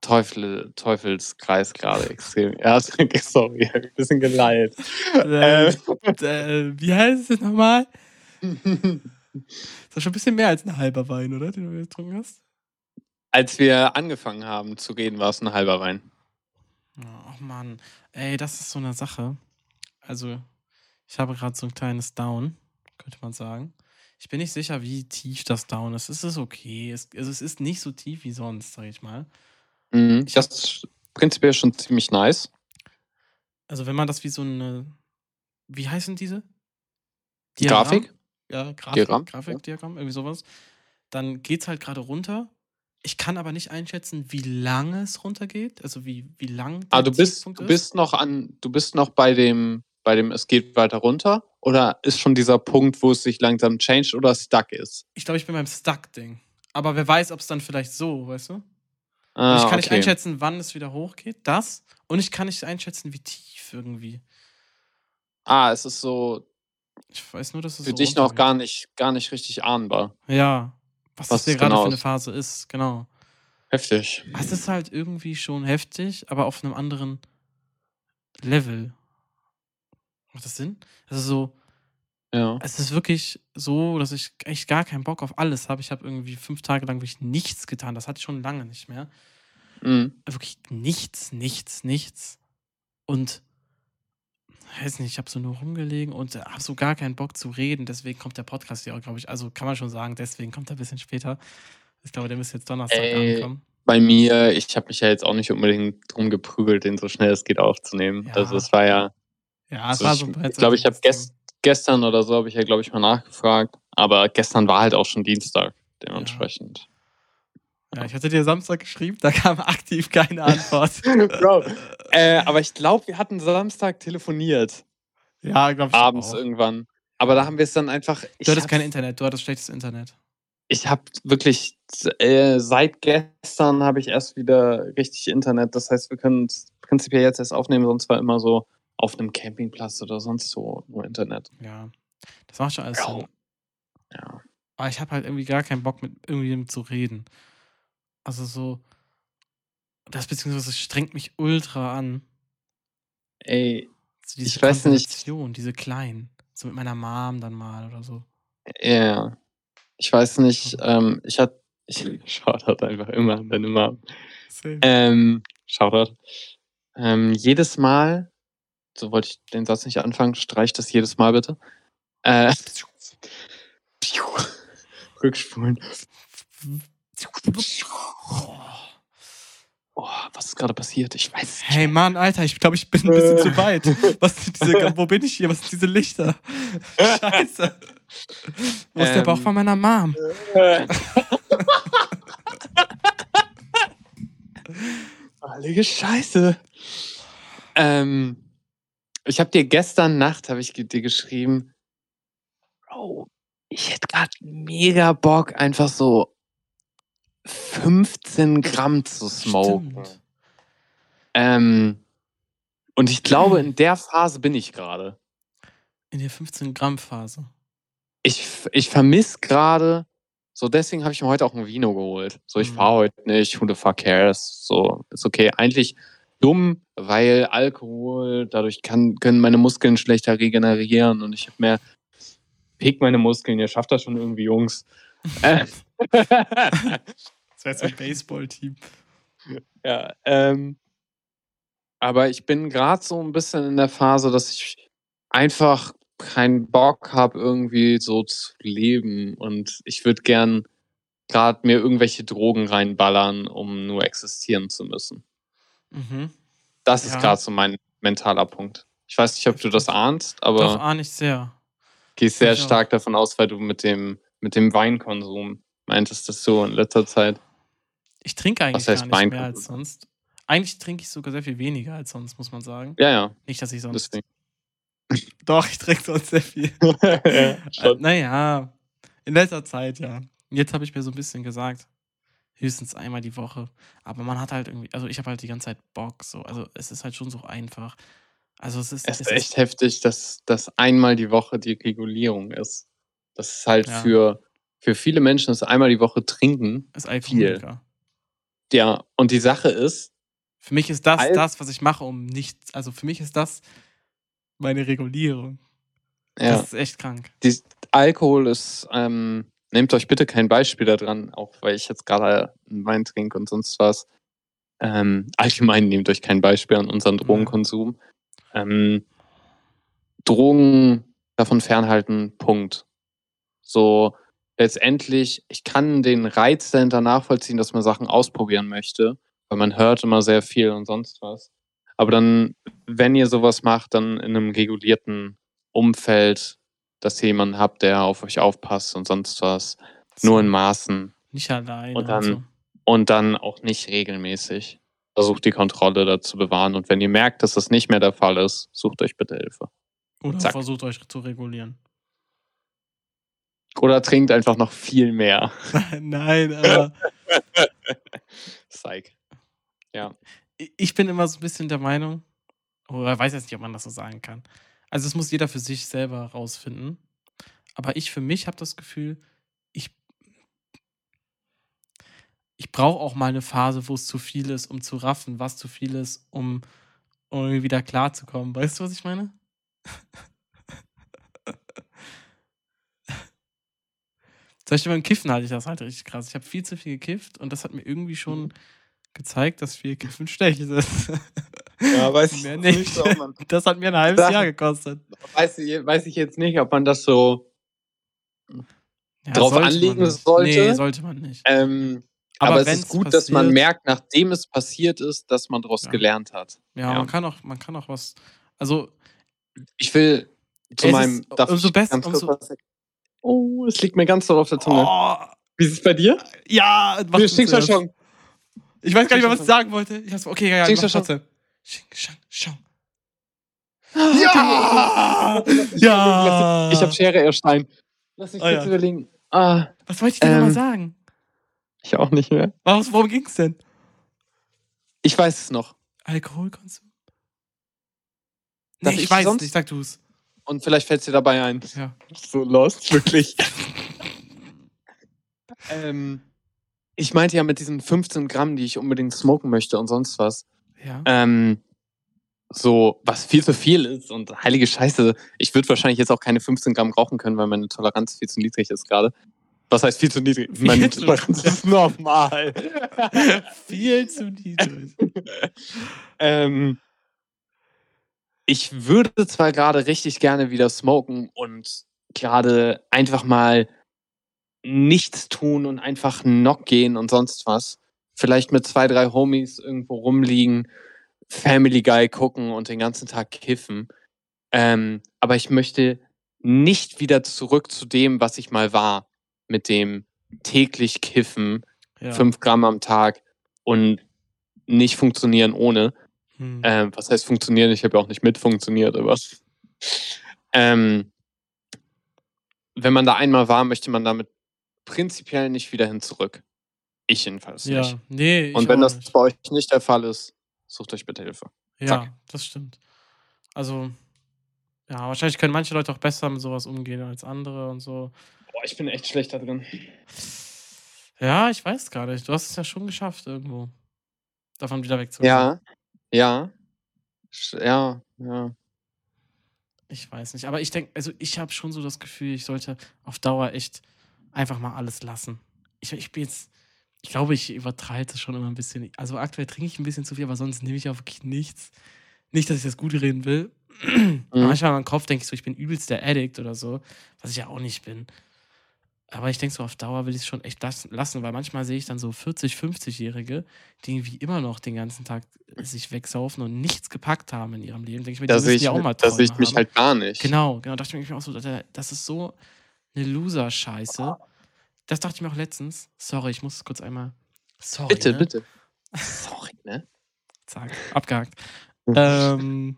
Teufel, Teufelskreis gerade extrem. Ja, sorry, ein bisschen geleilt. Äh, Ähm. äh, wie heißt es jetzt nochmal? Das ist schon ein bisschen mehr als ein halber Wein, oder? Den du getrunken hast. Als wir angefangen haben zu reden, war es ein halber Wein. Ach Mann. Ey, das ist so eine Sache. Also, ich habe gerade so ein kleines Down, könnte man sagen. Ich bin nicht sicher, wie tief das Down ist. Es ist okay. Es, also es ist nicht so tief wie sonst, sag ich mal. Mhm. Ich Das ist prinzipiell schon ziemlich nice. Also, wenn man das wie so eine. Wie heißen diese? Grafik? Ja, Grafik, Diagramm, Grafikdiagramm, irgendwie sowas. Dann geht es halt gerade runter. Ich kann aber nicht einschätzen, wie lange es runtergeht. Also wie, wie lang Ah, du bist, du ist. bist noch an, du bist noch bei dem, bei dem, es geht weiter runter? Oder ist schon dieser Punkt, wo es sich langsam changed oder stuck ist? Ich glaube, ich bin beim Stuck-Ding. Aber wer weiß, ob es dann vielleicht so, weißt du? Ah, ich kann nicht okay. einschätzen, wann es wieder hochgeht. Das. Und ich kann nicht einschätzen, wie tief irgendwie. Ah, es ist so Ich weiß nur, dass es für so dich noch gar nicht, gar nicht richtig ahnbar. Ja. Was, Was das hier gerade genau für eine. Phase ist, genau. Heftig. Es ist halt irgendwie schon heftig, aber auf einem anderen Level. Macht das Sinn? Also so, Ja. es ist wirklich so, dass ich echt gar keinen Bock auf alles habe. Ich habe irgendwie fünf Tage lang wirklich nichts getan. Das hatte ich schon lange nicht mehr. Mhm. Wirklich nichts, nichts, nichts. Und weiß nicht, ich habe so nur rumgelegen und habe so gar keinen Bock zu reden. Deswegen kommt der Podcast ja auch, glaube ich. Also kann man schon sagen, deswegen kommt er ein bisschen später. Ich glaube, der müsste jetzt Donnerstag Ey, ankommen. Bei mir, ich habe mich ja jetzt auch nicht unbedingt drum geprügelt, den so schnell es geht aufzunehmen. Ja. Also es war ja, Ja, es also war so ein ich glaube, ich habe gest, gestern oder so habe ich ja, glaube ich, mal nachgefragt. Aber gestern war halt auch schon Dienstag, dementsprechend. Ja, ich hatte dir Samstag geschrieben, da kam aktiv keine Antwort. Bro, äh, aber ich glaube, wir hatten Samstag telefoniert. ja, glaube ich. abends auch. irgendwann. Aber da haben wir es dann einfach. Du hattest kein Internet, du hattest schlechtes Internet. Ich habe wirklich äh, seit gestern habe ich erst wieder richtig Internet. Das heißt, wir können es prinzipiell jetzt erst aufnehmen, sonst war immer so auf einem Campingplatz oder sonst so nur Internet. Ja. Das macht schon alles Ja. Sinn. Ja. Aber ich habe halt irgendwie gar keinen Bock, mit irgendjemandem zu reden. Also so. Das beziehungsweise strengt mich ultra an. Ey, So diese Ich weiß nicht. Diese kleinen. So mit meiner Mom dann mal oder so. ja. Ich weiß nicht, ähm, ich hatte. Ich Shoutout einfach immer an deine Mom. Ähm, Shoutout. Ähm, jedes Mal, so wollte ich den Satz nicht anfangen, streich das jedes Mal bitte. Äh, Rückspulen. Oh, was ist gerade passiert? Ich weiß es nicht. Hey Mann, Alter, ich glaube, ich bin ein bisschen zu weit. Was sind diese, wo bin ich hier? Was sind diese Lichter? Scheiße. Wo ist der Bauch Ähm. von meiner Mom? Heilige Scheiße. Ähm, ich habe dir gestern Nacht habe ich dir geschrieben, Bro, ich hätte gerade mega Bock, einfach so 15 Gramm zu smoken. Ähm, und ich glaube, in der Phase bin ich gerade. In der 15 Gramm Phase. Ich, ich vermisse gerade So, deswegen habe ich mir heute auch ein Vino geholt. So, ich Mhm. fahre heute nicht, who the fuck cares? So, ist okay. Eigentlich dumm, weil Alkohol, dadurch kann, können meine Muskeln schlechter regenerieren und ich habe mehr Pick meine Muskeln, ihr schafft das schon irgendwie, Jungs. Das wäre jetzt ein Baseball-Team. ja, ähm, aber ich bin gerade so ein bisschen in der Phase, dass ich einfach keinen Bock habe, irgendwie so zu leben. Und ich würde gern gerade mir irgendwelche Drogen reinballern, um nur existieren zu müssen. Mhm. Das ist Ja. gerade so mein mentaler Punkt. Ich weiß nicht, ob du das ahnst, aber Doch, ahne ich sehr. gehst sehr ich auch. stark davon aus, weil du mit dem, mit dem Weinkonsum meintest, dass du in letzter Zeit. Ich trinke eigentlich gar nicht Wein- mehr als sonst. Eigentlich trinke ich sogar sehr viel weniger als sonst, muss man sagen. Ja, ja, Nicht, dass ich sonst. deswegen. Doch, ich trinke sonst sehr viel. ja, Äh, naja, in letzter Zeit, ja. Jetzt habe ich mir so ein bisschen gesagt, höchstens einmal die Woche. Aber man hat halt irgendwie, also ich habe halt die ganze Zeit Bock, so. Also es ist halt schon so einfach. Also es ist, Es es ist echt heftig, dass das einmal die Woche die Regulierung ist. Das ist halt Ja. für, für viele Menschen das einmal die Woche trinken. ist Alkoholiker. Ja, und die Sache ist, Für mich ist das Al- das, was ich mache, um nichts. Also für mich ist das meine Regulierung. ja, Das ist echt krank. die, Alkohol ist, ähm, nehmt euch bitte kein Beispiel daran, auch weil ich jetzt gerade einen Wein trinke und sonst was. Ähm, allgemein nehmt euch kein Beispiel an unseren Drogenkonsum. Ähm, Drogen davon fernhalten, Punkt. So, letztendlich, ich kann den Reiz dahinter nachvollziehen, dass man Sachen ausprobieren möchte, weil man hört immer sehr viel und sonst was. Aber dann, wenn ihr sowas macht, dann in einem regulierten Umfeld, dass ihr jemanden habt, der auf euch aufpasst und sonst was. Nur in Maßen Nicht alleine. Und dann- so. und dann auch nicht regelmäßig. Versucht die Kontrolle da zu bewahren. Und wenn ihr merkt, dass das nicht mehr der Fall ist, sucht euch bitte Hilfe. Oder zack. versucht euch zu regulieren. Oder trinkt einfach noch viel mehr. Nein, aber Psych. ich bin immer so ein bisschen der Meinung, oder weiß jetzt nicht, ob man das so sagen kann. Also, es muss jeder für sich selber rausfinden. Aber ich für mich habe das Gefühl, ich, ich brauche auch mal eine Phase, wo es zu viel ist, um zu raffen, was zu viel ist, um, um irgendwie wieder klarzukommen. Weißt du, was ich meine? Zum Beispiel beim Kiffen hatte ich das halt richtig krass. Ich habe viel zu viel gekifft und das hat mir irgendwie schon gezeigt, dass viel Kiffen schlecht ist. Ja, weiß ich nicht. nicht, man, Das hat mir ein halbes. Jahr gekostet. weiß, ich, weiß ich jetzt nicht, ob man das so. Ja, Drauf sollte anlegen sollte. Nee, sollte man nicht. Ähm, aber, es wenn's ist gut, dass man passiert- merkt, nachdem es passiert ist, dass man daraus Ja. gelernt hat. Ja, ja. Man, kann auch, man kann auch was. Also, Ich will zu Es meinem. ist umso besser- umso- was? Oh, es liegt mir ganz doll auf der Zunge. oh, Wie ist es bei dir? ja, mach zuerst. Shang. Ich weiß gar nicht mehr, was ich sagen wollte. Ich hab's, okay, ja, ja, mach. Xing Shang Shang. Ja! Ja! Ich habe Schere Erstein. Lass mich kurz ja. überlegen. Ah, Was wollte ich denn Ähm, nochmal sagen? ich auch nicht mehr. Was, worum ging's denn? Ich weiß es noch. Alkoholkonsum? Nee, ich, ich weiß sonst? nicht, sag du es. Und vielleicht fällt es dir dabei ein. Ja. So lost, wirklich. ähm, ich meinte ja mit diesen 15 Gramm, die ich unbedingt smoken möchte und sonst was. Ja. Ähm, so, was viel zu viel ist und heilige Scheiße. Ich würde wahrscheinlich jetzt auch keine 15 Gramm rauchen können, weil meine Toleranz viel zu niedrig ist gerade. Was heißt viel zu niedrig? Viel meine Toleranz ist normal. Viel zu niedrig. ähm, ich würde zwar gerade richtig gerne wieder smoken und gerade einfach mal nichts tun und einfach knock gehen und sonst was. Vielleicht mit zwei, drei Homies irgendwo rumliegen, Family Guy gucken und den ganzen Tag kiffen. Ähm, aber ich möchte nicht wieder zurück zu dem, was ich mal war. Mit dem täglich kiffen, Ja. fünf Gramm am Tag und nicht funktionieren ohne. Hm. Ähm, was heißt funktionieren? Ich habe ja auch nicht mit funktioniert, aber ähm, wenn man da einmal war, möchte man damit prinzipiell nicht wieder hin zurück. Ich jedenfalls ja, nicht. nee, ich Und wenn das nicht. bei euch nicht der Fall ist, sucht euch bitte Hilfe. Ja, Zack. das stimmt. Also, ja, wahrscheinlich können manche Leute auch besser mit sowas umgehen als andere und so. Boah, ich bin echt schlecht da drin. Ja, ich weiß gar nicht. Du hast es ja schon geschafft irgendwo. Davon wieder wegzukommen. Ja, ja. Ja, ja. Ich weiß nicht. Aber ich denke, also ich habe schon so das Gefühl, ich sollte auf Dauer echt einfach mal alles lassen. Ich, ich bin jetzt, ich glaube, ich übertreibe das schon immer ein bisschen. Also aktuell trinke ich ein bisschen zu viel, aber sonst nehme ich auch wirklich nichts. Nicht, dass ich das Gute reden will. Mhm. Manchmal in meinem Kopf denke ich so, ich bin übelst der Addict oder so, was ich ja auch nicht bin. Aber ich denke so, auf Dauer will ich es schon echt las- lassen, weil manchmal sehe ich dann so 40, 50-Jährige, die irgendwie immer noch den ganzen Tag sich wegsaufen und nichts gepackt haben in ihrem Leben. Denke ich mir, die Da sehe ich, ja auch mal da sehe ich mich haben. halt gar nicht. Genau, genau, dachte ich mir auch so, das ist so eine Loser-Scheiße. Das dachte ich mir auch letztens. Sorry, ich muss es kurz einmal. Sorry. Bitte, ne? bitte. Sorry, ne? Zack, abgehakt. ähm,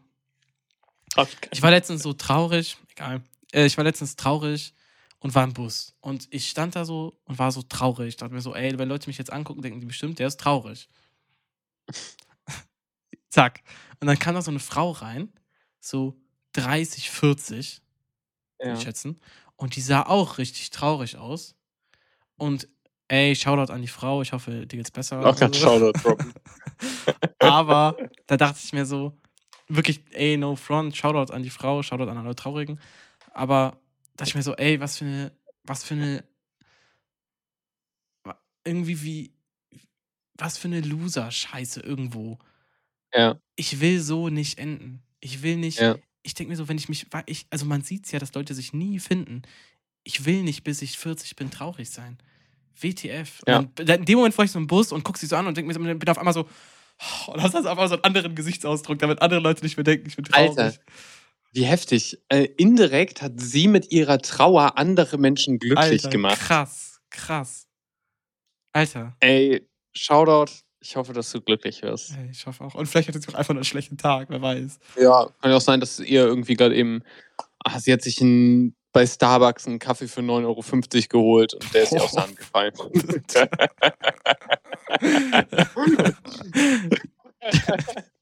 ich war letztens so traurig, egal. Äh, ich war letztens traurig und war im Bus. Und ich stand da so und war so traurig. dachte mir so, ey, wenn Leute mich jetzt angucken, denken die bestimmt, der ist traurig. Zack. Und dann kam da so eine Frau rein, so 30, 40, würde Ja. ich schätzen. Und die sah auch richtig traurig aus. Und ey, Shoutout an die Frau, ich hoffe, dir geht's besser. Auch ganz Also- Shoutout droppen. aber da dachte ich mir so, wirklich, ey, no front, Shoutout an die Frau, Shoutout an alle Traurigen. Aber dachte ich mir so, ey, was für eine, was für eine, irgendwie wie, was für eine Loser-Scheiße irgendwo. Ja, Ich will so nicht enden. Ich will nicht, ja. ich denke mir so, wenn ich mich, ich, also man sieht es ja, dass Leute sich nie finden. Ich will nicht, bis ich 40 bin, traurig sein. WTF. Und Ja. Dann, in dem Moment fahre ich so im Bus und gucke sie so an und denke mir bin auf einmal so, oh, und hast das einfach so einen anderen Gesichtsausdruck, damit andere Leute nicht mehr denken, ich bin traurig. Alter, Wie heftig. Äh, indirekt hat sie mit ihrer Trauer andere Menschen glücklich Alter, gemacht. Krass, krass. Alter, Ey, Shoutout. Ich hoffe, dass du glücklich wirst. ey, ich hoffe auch. Und vielleicht hatte sie auch einfach einen schlechten Tag, wer weiß. Ja, kann ja auch sein, dass ihr irgendwie gerade eben. Ah, sie hat sich ein, bei Starbucks einen Kaffee für 9,50 Euro geholt und der ist ihr aus der Hand gefallen.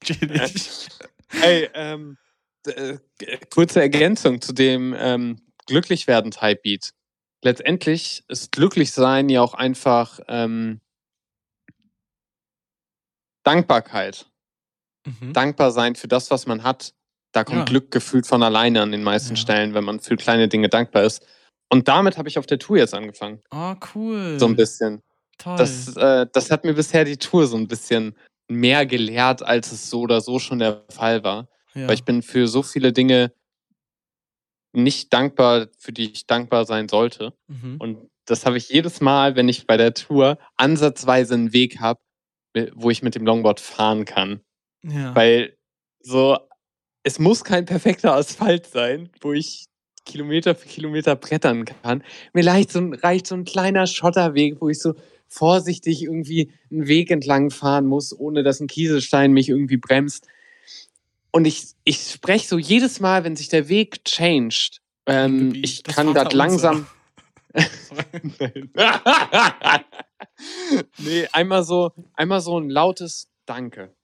Chillig. Ey, ähm, äh, kurze Ergänzung zu dem ähm, Glücklichwerden-Type-Beat. Letztendlich ist Glücklichsein ja auch einfach ähm, Dankbarkeit. Mhm. Dankbar sein für das, was man hat. Da kommt Ja. Glück gefühlt von alleine an den meisten Ja. Stellen, wenn man für kleine Dinge dankbar ist. Und damit habe ich auf der Tour jetzt angefangen. Oh, cool. So ein bisschen. Toll. Das, äh, das hat mir bisher die Tour so ein bisschen mehr gelehrt, als es so oder so schon der Fall war. ja. Weil ich bin für so viele Dinge nicht dankbar, für die ich dankbar sein sollte. mhm. Und das habe ich jedes Mal, wenn ich bei der Tour ansatzweise einen Weg habe, wo ich mit dem Longboard fahren kann. ja. Weil so, es muss kein perfekter Asphalt sein, wo ich Kilometer für Kilometer brettern kann. Mir reicht so, ein, reicht so ein kleiner Schotterweg, wo ich so vorsichtig irgendwie einen Weg entlang fahren muss, ohne dass ein Kieselstein mich irgendwie bremst. Und ich, ich spreche so jedes Mal, wenn sich der Weg changed, ähm, ich das kann Vaterunser. langsam. Nee, einmal so, einmal so ein lautes Danke.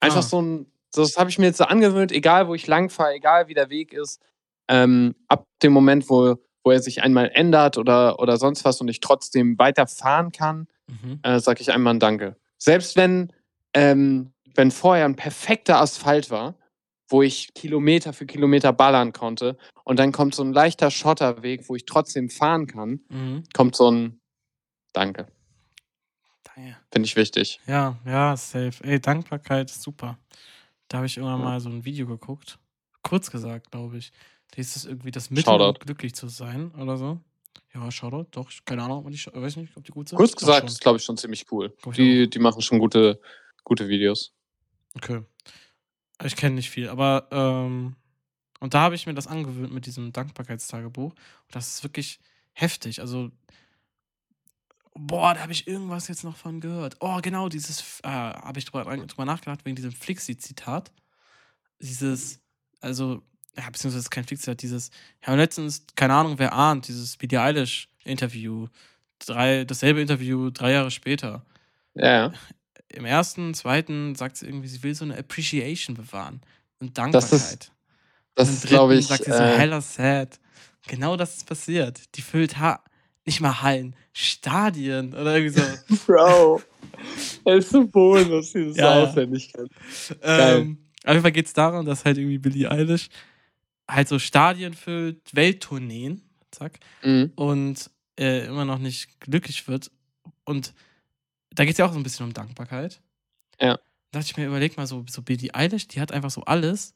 Einfach Ah. so ein, das habe ich mir jetzt so angewöhnt, egal wo ich lang fahre, egal wie der Weg ist. Ähm, ab dem Moment, wo, wo er sich einmal ändert oder, oder sonst was und ich trotzdem weiterfahren kann, Mhm. äh, sage ich einmal ein Danke. Selbst wenn, ähm, wenn vorher ein perfekter Asphalt war, wo ich Kilometer für Kilometer ballern konnte und dann kommt so ein leichter Schotterweg, wo ich trotzdem fahren kann, Mhm. kommt so ein Danke. Danke. Finde ich wichtig. Ja, ja, safe. Ey, Dankbarkeit ist super. Da habe ich irgendwann mal so ein Video geguckt. Kurz gesagt, glaube ich. Da ist es irgendwie das Mittel, um glücklich zu sein oder so. Ja, Shoutout, doch. ich- Keine Ahnung, Sch- weiß nicht, ob die gut sind. Kurz gesagt, ist glaube ich schon ziemlich cool. Ich Die, die machen schon gute, gute Videos. Okay. Ich kenne nicht viel, aber ähm, und da habe ich mir das angewöhnt mit diesem Dankbarkeitstagebuch. Und das ist wirklich heftig. Also, boah, da habe ich irgendwas jetzt noch von gehört. Oh, genau, dieses, äh, habe ich drüber, drüber nachgedacht, wegen diesem Flixi-Zitat. Dieses, also, ja, beziehungsweise das ist kein Flixi-Zitat, dieses, ja, letztens, keine Ahnung, wer ahnt, dieses Billie Eilish-Interview. Drei, dasselbe Interview drei Jahre später Ja, im ersten, zweiten sagt sie irgendwie, sie will so eine Appreciation bewahren und Das ist- Dankbarkeit. Das und im ist, glaube ich, sagt sie so äh, hella sad. Genau das ist passiert. Die füllt ha nicht mal Hallen, Stadien oder irgendwie so. Bro. Es ist so bonus, das Ja, ja. so auswendig kann. Geil. ähm, auf jeden Fall geht es darum, dass halt irgendwie Billie Eilish halt so Stadien füllt, Welttourneen, zack, Mhm. und äh, immer noch nicht glücklich wird. Und da geht es ja auch so ein bisschen um Dankbarkeit. Ja. Da dachte ich mir, überleg mal, so, so Billie Eilish, die hat einfach so alles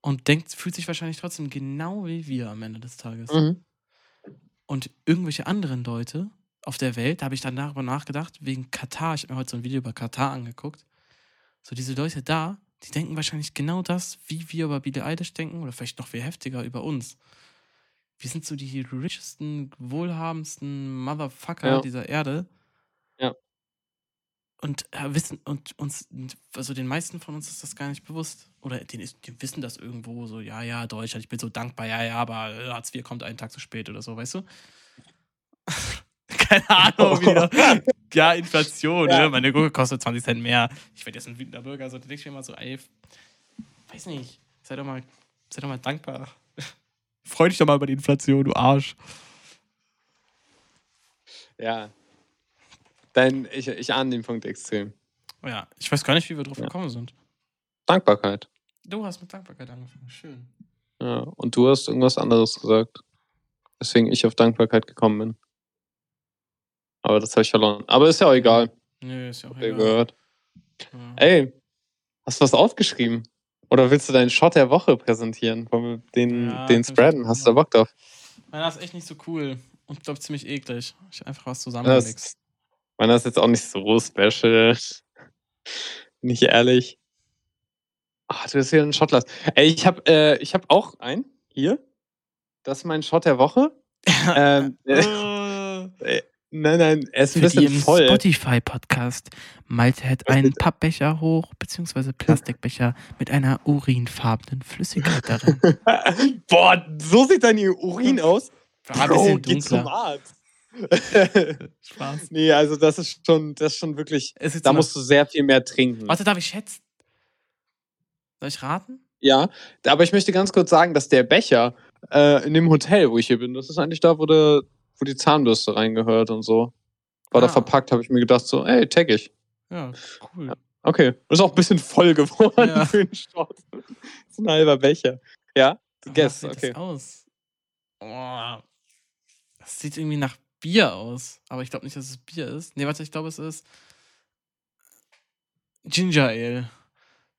und denkt, fühlt sich wahrscheinlich trotzdem genau wie wir am Ende des Tages. Mhm. Und irgendwelche anderen Leute auf der Welt, da habe ich dann darüber nachgedacht, wegen Katar, ich habe mir heute so ein Video über Katar angeguckt. So diese Leute da, die denken wahrscheinlich genau das, wie wir über Billie Eilish denken oder vielleicht noch viel heftiger über uns. Wir sind so die richesten, wohlhabendsten Motherfucker Ja. dieser Erde. Ja. Und äh, wissen, und uns, also den meisten von uns ist das gar nicht bewusst. Oder den ist, die wissen das irgendwo so, ja, ja, Deutschland, ich bin so dankbar, ja, ja, aber Hartz IV kommt einen Tag zu spät oder so, weißt du? Keine Ahnung, wieder. Ja, Inflation, Ja. ne? Meine Gurke kostet 20 Cent mehr. Ich werde jetzt ein wütender Bürger, so da denke ich mir immer so, ey, weiß nicht, sei doch mal, sei doch mal dankbar. Freu dich doch mal über die Inflation, du Arsch. Ja. Dein, ich, ich ahne den Punkt extrem. Ja, ich weiß gar nicht, wie wir drauf Ja. gekommen sind. Dankbarkeit. Du hast mit Dankbarkeit angefangen, schön. Ja. Und du hast irgendwas anderes gesagt. Deswegen ich auf Dankbarkeit gekommen bin. Aber das habe ich verloren. Aber ist ja auch egal. Nö, ist ja auch Hab egal. gehört. Ja. Ey, hast du was aufgeschrieben? Oder willst du deinen Shot der Woche präsentieren? Wollen wir den, Ja, den spreaden? Hast du da Bock drauf? Meiner ist echt nicht so cool. Und ich glaube ziemlich eklig. Ich einfach was Das, zusammengemixt. Meiner ist jetzt auch nicht so special. Nicht ehrlich. Ach, du bist hier ein Shotglas. Ey, ich habe äh, ich hab auch einen. Hier. Das ist mein Shot der Woche. ähm, äh, nein, nein, er ist ein bisschen voll. Spotify-Podcast. Malte hat einen Pappbecher hoch, beziehungsweise Plastikbecher mit einer urinfarbenen Flüssigkeit darin. Boah, so sieht dein Urin aus. War ein bisschen dunkler. Spaß. nee, also das ist schon, das ist schon wirklich. Ist Da musst du sehr viel mehr trinken. Warte, darf ich schätzen? Soll ich raten? Ja, aber ich möchte ganz kurz sagen, dass der Becher äh, in dem Hotel, wo ich hier bin, das ist eigentlich da, wo, der, wo die Zahnbürste reingehört und so. War da Ah. verpackt, habe ich mir gedacht, so, ey, tag ich. Ja, cool. Okay, ist auch ein bisschen voll geworden Ja. für den Shot. ist ein halber Becher. Ja, Aber guess, was sieht okay. das aus? Oh, das sieht irgendwie nach Bier aus. Aber ich glaube nicht, dass es Bier ist. Nee, warte, ich glaube, es ist Ginger Ale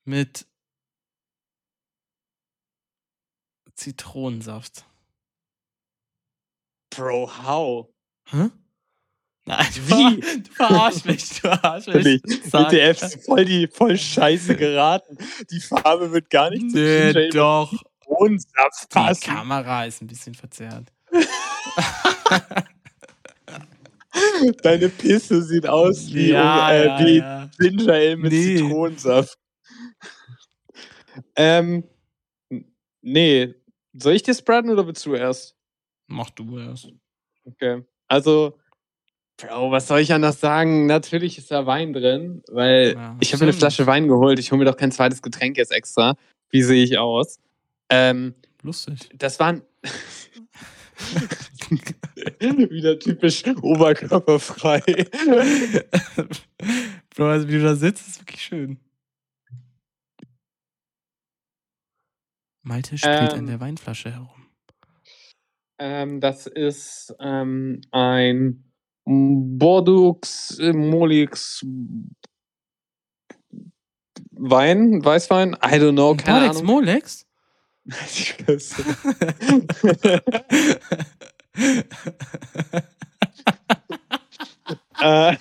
mit Zitronensaft. Bro, how? Hä? Nein, Wie? du verarsch mich, du verarsch mich. WTF ist voll die voll scheiße geraten. Die Farbe wird gar nicht zu Nee, Ale doch. Zitronensaft Die. Kamera ist ein bisschen verzerrt. Deine Pisse sieht aus wie, ja, äh, ja, wie ja. Ginger Ale mit Nee. Zitronensaft. Ähm, nee. Soll ich dir spreaden oder willst du erst? Mach du erst. Okay. Also, Bro, was soll ich anders sagen? Natürlich ist da Wein drin, weil Ja, ich habe mir eine. Flasche Wein geholt. Ich hole mir doch kein zweites Getränk jetzt extra. Wie sehe ich aus? Ähm, Lustig. das waren. Wieder typisch oberkörperfrei. Bro, also wie du da sitzt, ist wirklich schön. Malte spielt an Ähm. der Weinflasche herum. Ähm, das ist ähm, ein Bordeaux Molix Wein, Weißwein, I don't know, keine Molex, Ahnung. Molex? Nicht. äh,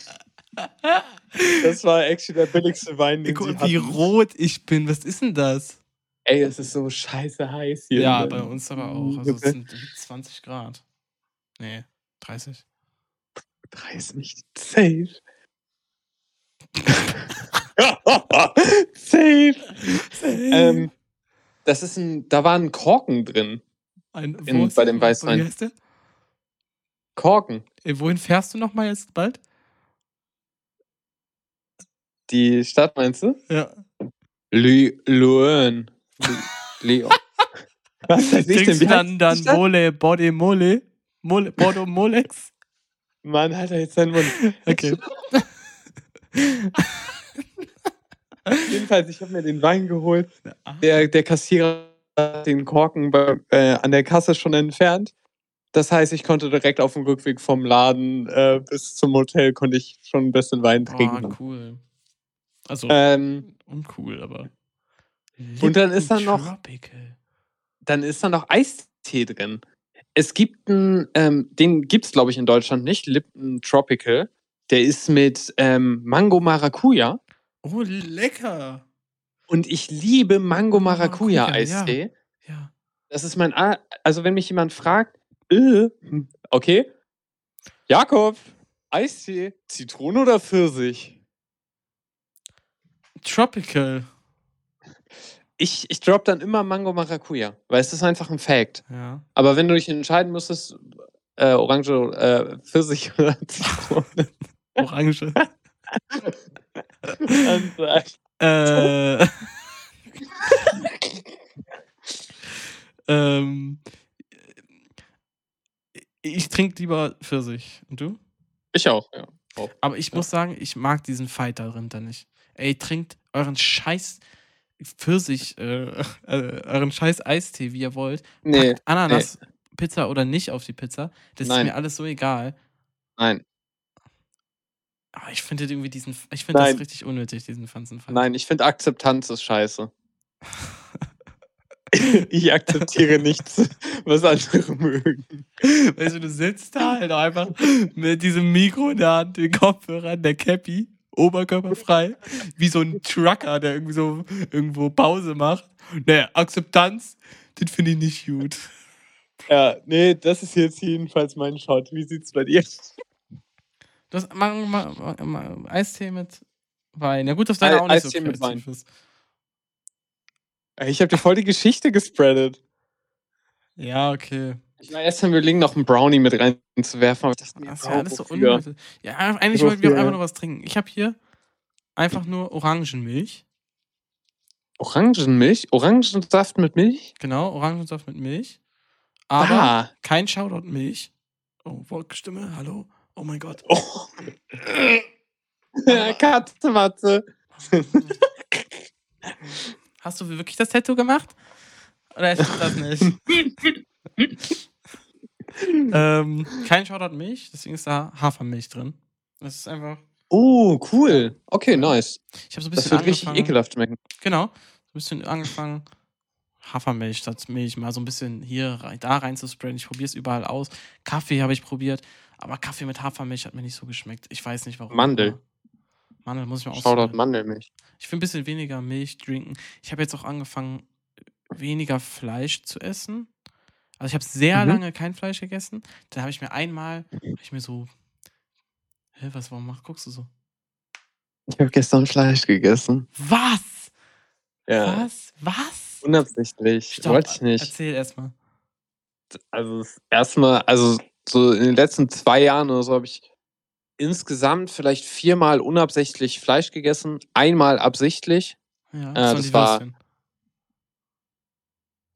das war actually der billigste Wein, den Guck wie rot ich bin. Was ist denn das? Ey, es ist so scheiße heiß hier. Ja, bei uns aber auch. Also es sind 20 Grad. Nee, 30. 30, safe. safe. Ähm, das ist ein, da war ein Korken drin. Ein, in- bei dem Wo- Wie Weißwein. heißt der? Korken. Ey, wohin fährst du nochmal jetzt bald? Die Stadt meinst du? Ja. Le Leon. Was weiß ich denn? Trinkst Wie heißt dann, dann? Mole, Body Mole? Mole Bordeaux Molex? Mann, halt jetzt deinen Mund. Okay. Jedenfalls, ich habe mir den Wein geholt. Ah, Der, der Kassierer hat den Korken bei, äh, an der Kasse schon entfernt. Das heißt, ich konnte direkt auf dem Rückweg vom Laden äh, bis zum Hotel konnte ich schon ein bisschen Wein trinken. Boah, cool. Also, Ähm, uncool, aber. Und dann ist da noch- Tropical. dann ist da noch Eistee drin. Es gibt einen, ähm, den gibt es glaube ich in Deutschland nicht, Lipton Tropical. Der ist mit ähm, Mango Maracuja. Oh, lecker. Und ich liebe Mango Maracuja Maracuja, Eistee. Ja. Das ist mein, A- also wenn mich jemand fragt, äh, hm, okay, Jakob, Eistee, Zitrone oder Pfirsich? Tropical. Ich, ich drop dann immer Mango Maracuja, weil es ist einfach ein Fact. Ja. Aber wenn du dich entscheiden müsstest, äh, Orange, äh, Pfirsich oder Zitrone, Orange. äh. ähm. Ich trinke lieber Pfirsich. Und du? ich auch, ja. Aber ich muss sagen, ich mag diesen Fight dahinter nicht. Ey, trinkt euren Scheiß Pfirsich, äh, äh, euren Scheiß Eistee, wie ihr wollt. Nee, Ananas, Pizza oder nicht auf die Pizza. Das Nein. ist mir alles so egal. nein, Aber ich finde irgendwie diesen, ich finde das richtig unnötig, diesen Pfanzenfight. nein, ich finde Akzeptanz ist scheiße. ich akzeptiere nichts, was andere mögen. Weißt du, du sitzt da halt einfach mit diesem Mikro in der Hand, den Kopfhörer, in der Cappy, oberkörperfrei, wie so ein Trucker, der irgendwie so irgendwo Pause macht. Naja, Akzeptanz, den finde ich nicht gut. Ja, nee, das ist jetzt jedenfalls mein Shot. Wie sieht's bei dir? Das machen wir mal, mal, mal Eistee mit Wein. Ja gut, dass deiner Ei- auch nicht so Eistee mit kreativ ist. Ich habe dir voll die Geschichte gespreadet. Ja, okay. Ich war erst am überlegen, noch einen Brownie mit reinzuwerfen, aber ich dachte mir, Das ist ja alles so unnötig. Ja, eigentlich wollten wir auch einfach nur was trinken. Ich habe hier einfach nur Orangenmilch. Orangenmilch? Orangensaft mit Milch? Genau, Orangensaft mit Milch. Aber ah. kein Shoutout-Milch. Oh, Wolkenstimme, hallo? Oh mein Gott. Oh. Katze, Matze. Hast du wirklich das Tattoo gemacht? Oder ist das nicht? ähm, kein Shoutout-Milch, deswegen ist da Hafermilch drin. Das ist einfach. Oh, cool. Okay, nice. Ich habe so ein Das bisschen wird richtig ekelhaft schmecken. Genau. So ein bisschen angefangen, Hafermilch statt Milch mal so ein bisschen hier rein, da rein zu sprayen. Ich probiere es überall aus. Kaffee habe ich probiert, aber Kaffee mit Hafermilch hat mir nicht so geschmeckt. Ich weiß nicht warum. Mandel. Mandel muss ich mal Shoutout ausprobieren. Mandelmilch. Ich will ein bisschen weniger Milch trinken. Ich habe jetzt auch angefangen, weniger Fleisch zu essen. Also ich habe sehr Mhm. lange kein Fleisch gegessen. Dann habe ich mir einmal, ich mir so, hä, was, warum mach, guckst du so? Ich habe gestern Fleisch gegessen. Was? Ja. Was? Was? Unabsichtlich. Stopp, Wollte ich nicht. Erzähl erstmal. Also das erste Mal, also so in den letzten zwei Jahren oder so habe ich insgesamt vielleicht viermal unabsichtlich Fleisch gegessen, einmal absichtlich. Ja, Äh, das die war- Würstchen.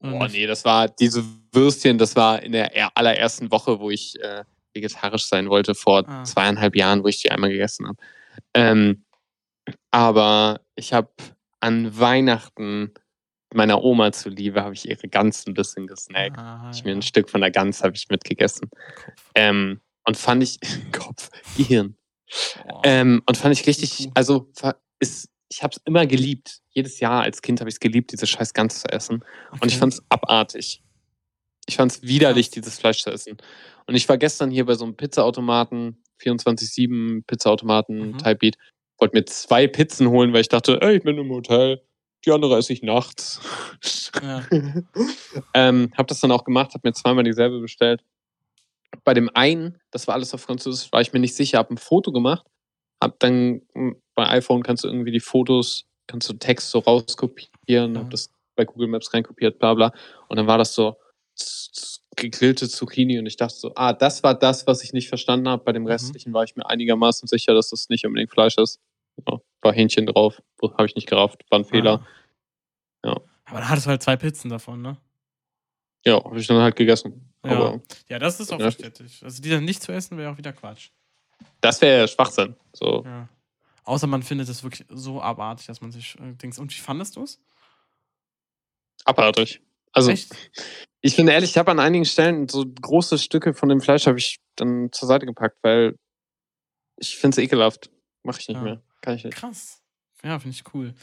Nicht? nee, das war diese Würstchen, das war in der er- allerersten Woche, wo ich äh, vegetarisch sein wollte, vor Ah. zweieinhalb Jahren, wo ich die einmal gegessen habe. Ähm, aber ich habe an Weihnachten meiner Oma zuliebe, habe ich ihre Gans ein bisschen gesnackt. Ah, Ich mir ja. ein Stück von der Gans habe ich mitgegessen. Ähm, und fand ich, Kopf, Gehirn. Ähm, und fand ich richtig, also ist, ich habe es immer geliebt. Jedes Jahr als Kind habe ich es geliebt, diese scheiß Gans zu essen. Und ich Okay. fand es abartig. Ich fand es widerlich, Krass. dieses Fleisch zu essen. Und ich war gestern hier bei so einem Pizzaautomaten, 24-7 Pizzaautomaten, Mhm. Type Beat, wollte mir zwei Pizzen holen, weil ich dachte, ey, ich bin im Hotel, die andere esse ich nachts. Ja. ähm, hab das dann auch gemacht, hab mir zweimal dieselbe bestellt. Bei dem einen, das war alles auf Französisch, war ich mir nicht sicher, hab ein Foto gemacht, hab dann m, bei iPhone kannst du irgendwie die Fotos, kannst du Text so rauskopieren, Ja. hab das bei Google Maps reinkopiert, bla bla. Und dann war das so gegrillte Zucchini und ich dachte so, ah, das war das, was ich nicht verstanden habe. Bei dem Mhm. restlichen war ich mir einigermaßen sicher, dass das nicht unbedingt Fleisch ist. Ja, war Hähnchen drauf, habe ich nicht gerafft, war ein Fehler. Ah. Ja. Aber da hattest du halt zwei Pizzen davon, ne? Ja, habe ich dann halt gegessen. Ja. Aber Ja, das ist auch Ja. verständlich. Also die dann nicht zu essen, wäre auch wieder Quatsch. Das wäre ja Schwachsinn. So. Ja. Außer man findet es wirklich so abartig, dass man sich äh, denkt, und wie fandest du es? Abartig. Also, Echt? ich bin ehrlich, ich habe an einigen Stellen so große Stücke von dem Fleisch habe ich dann zur Seite gepackt, weil ich finde es ekelhaft. Mache ich nicht Ja. mehr. Kann ich nicht. Krass. Ja, finde ich cool.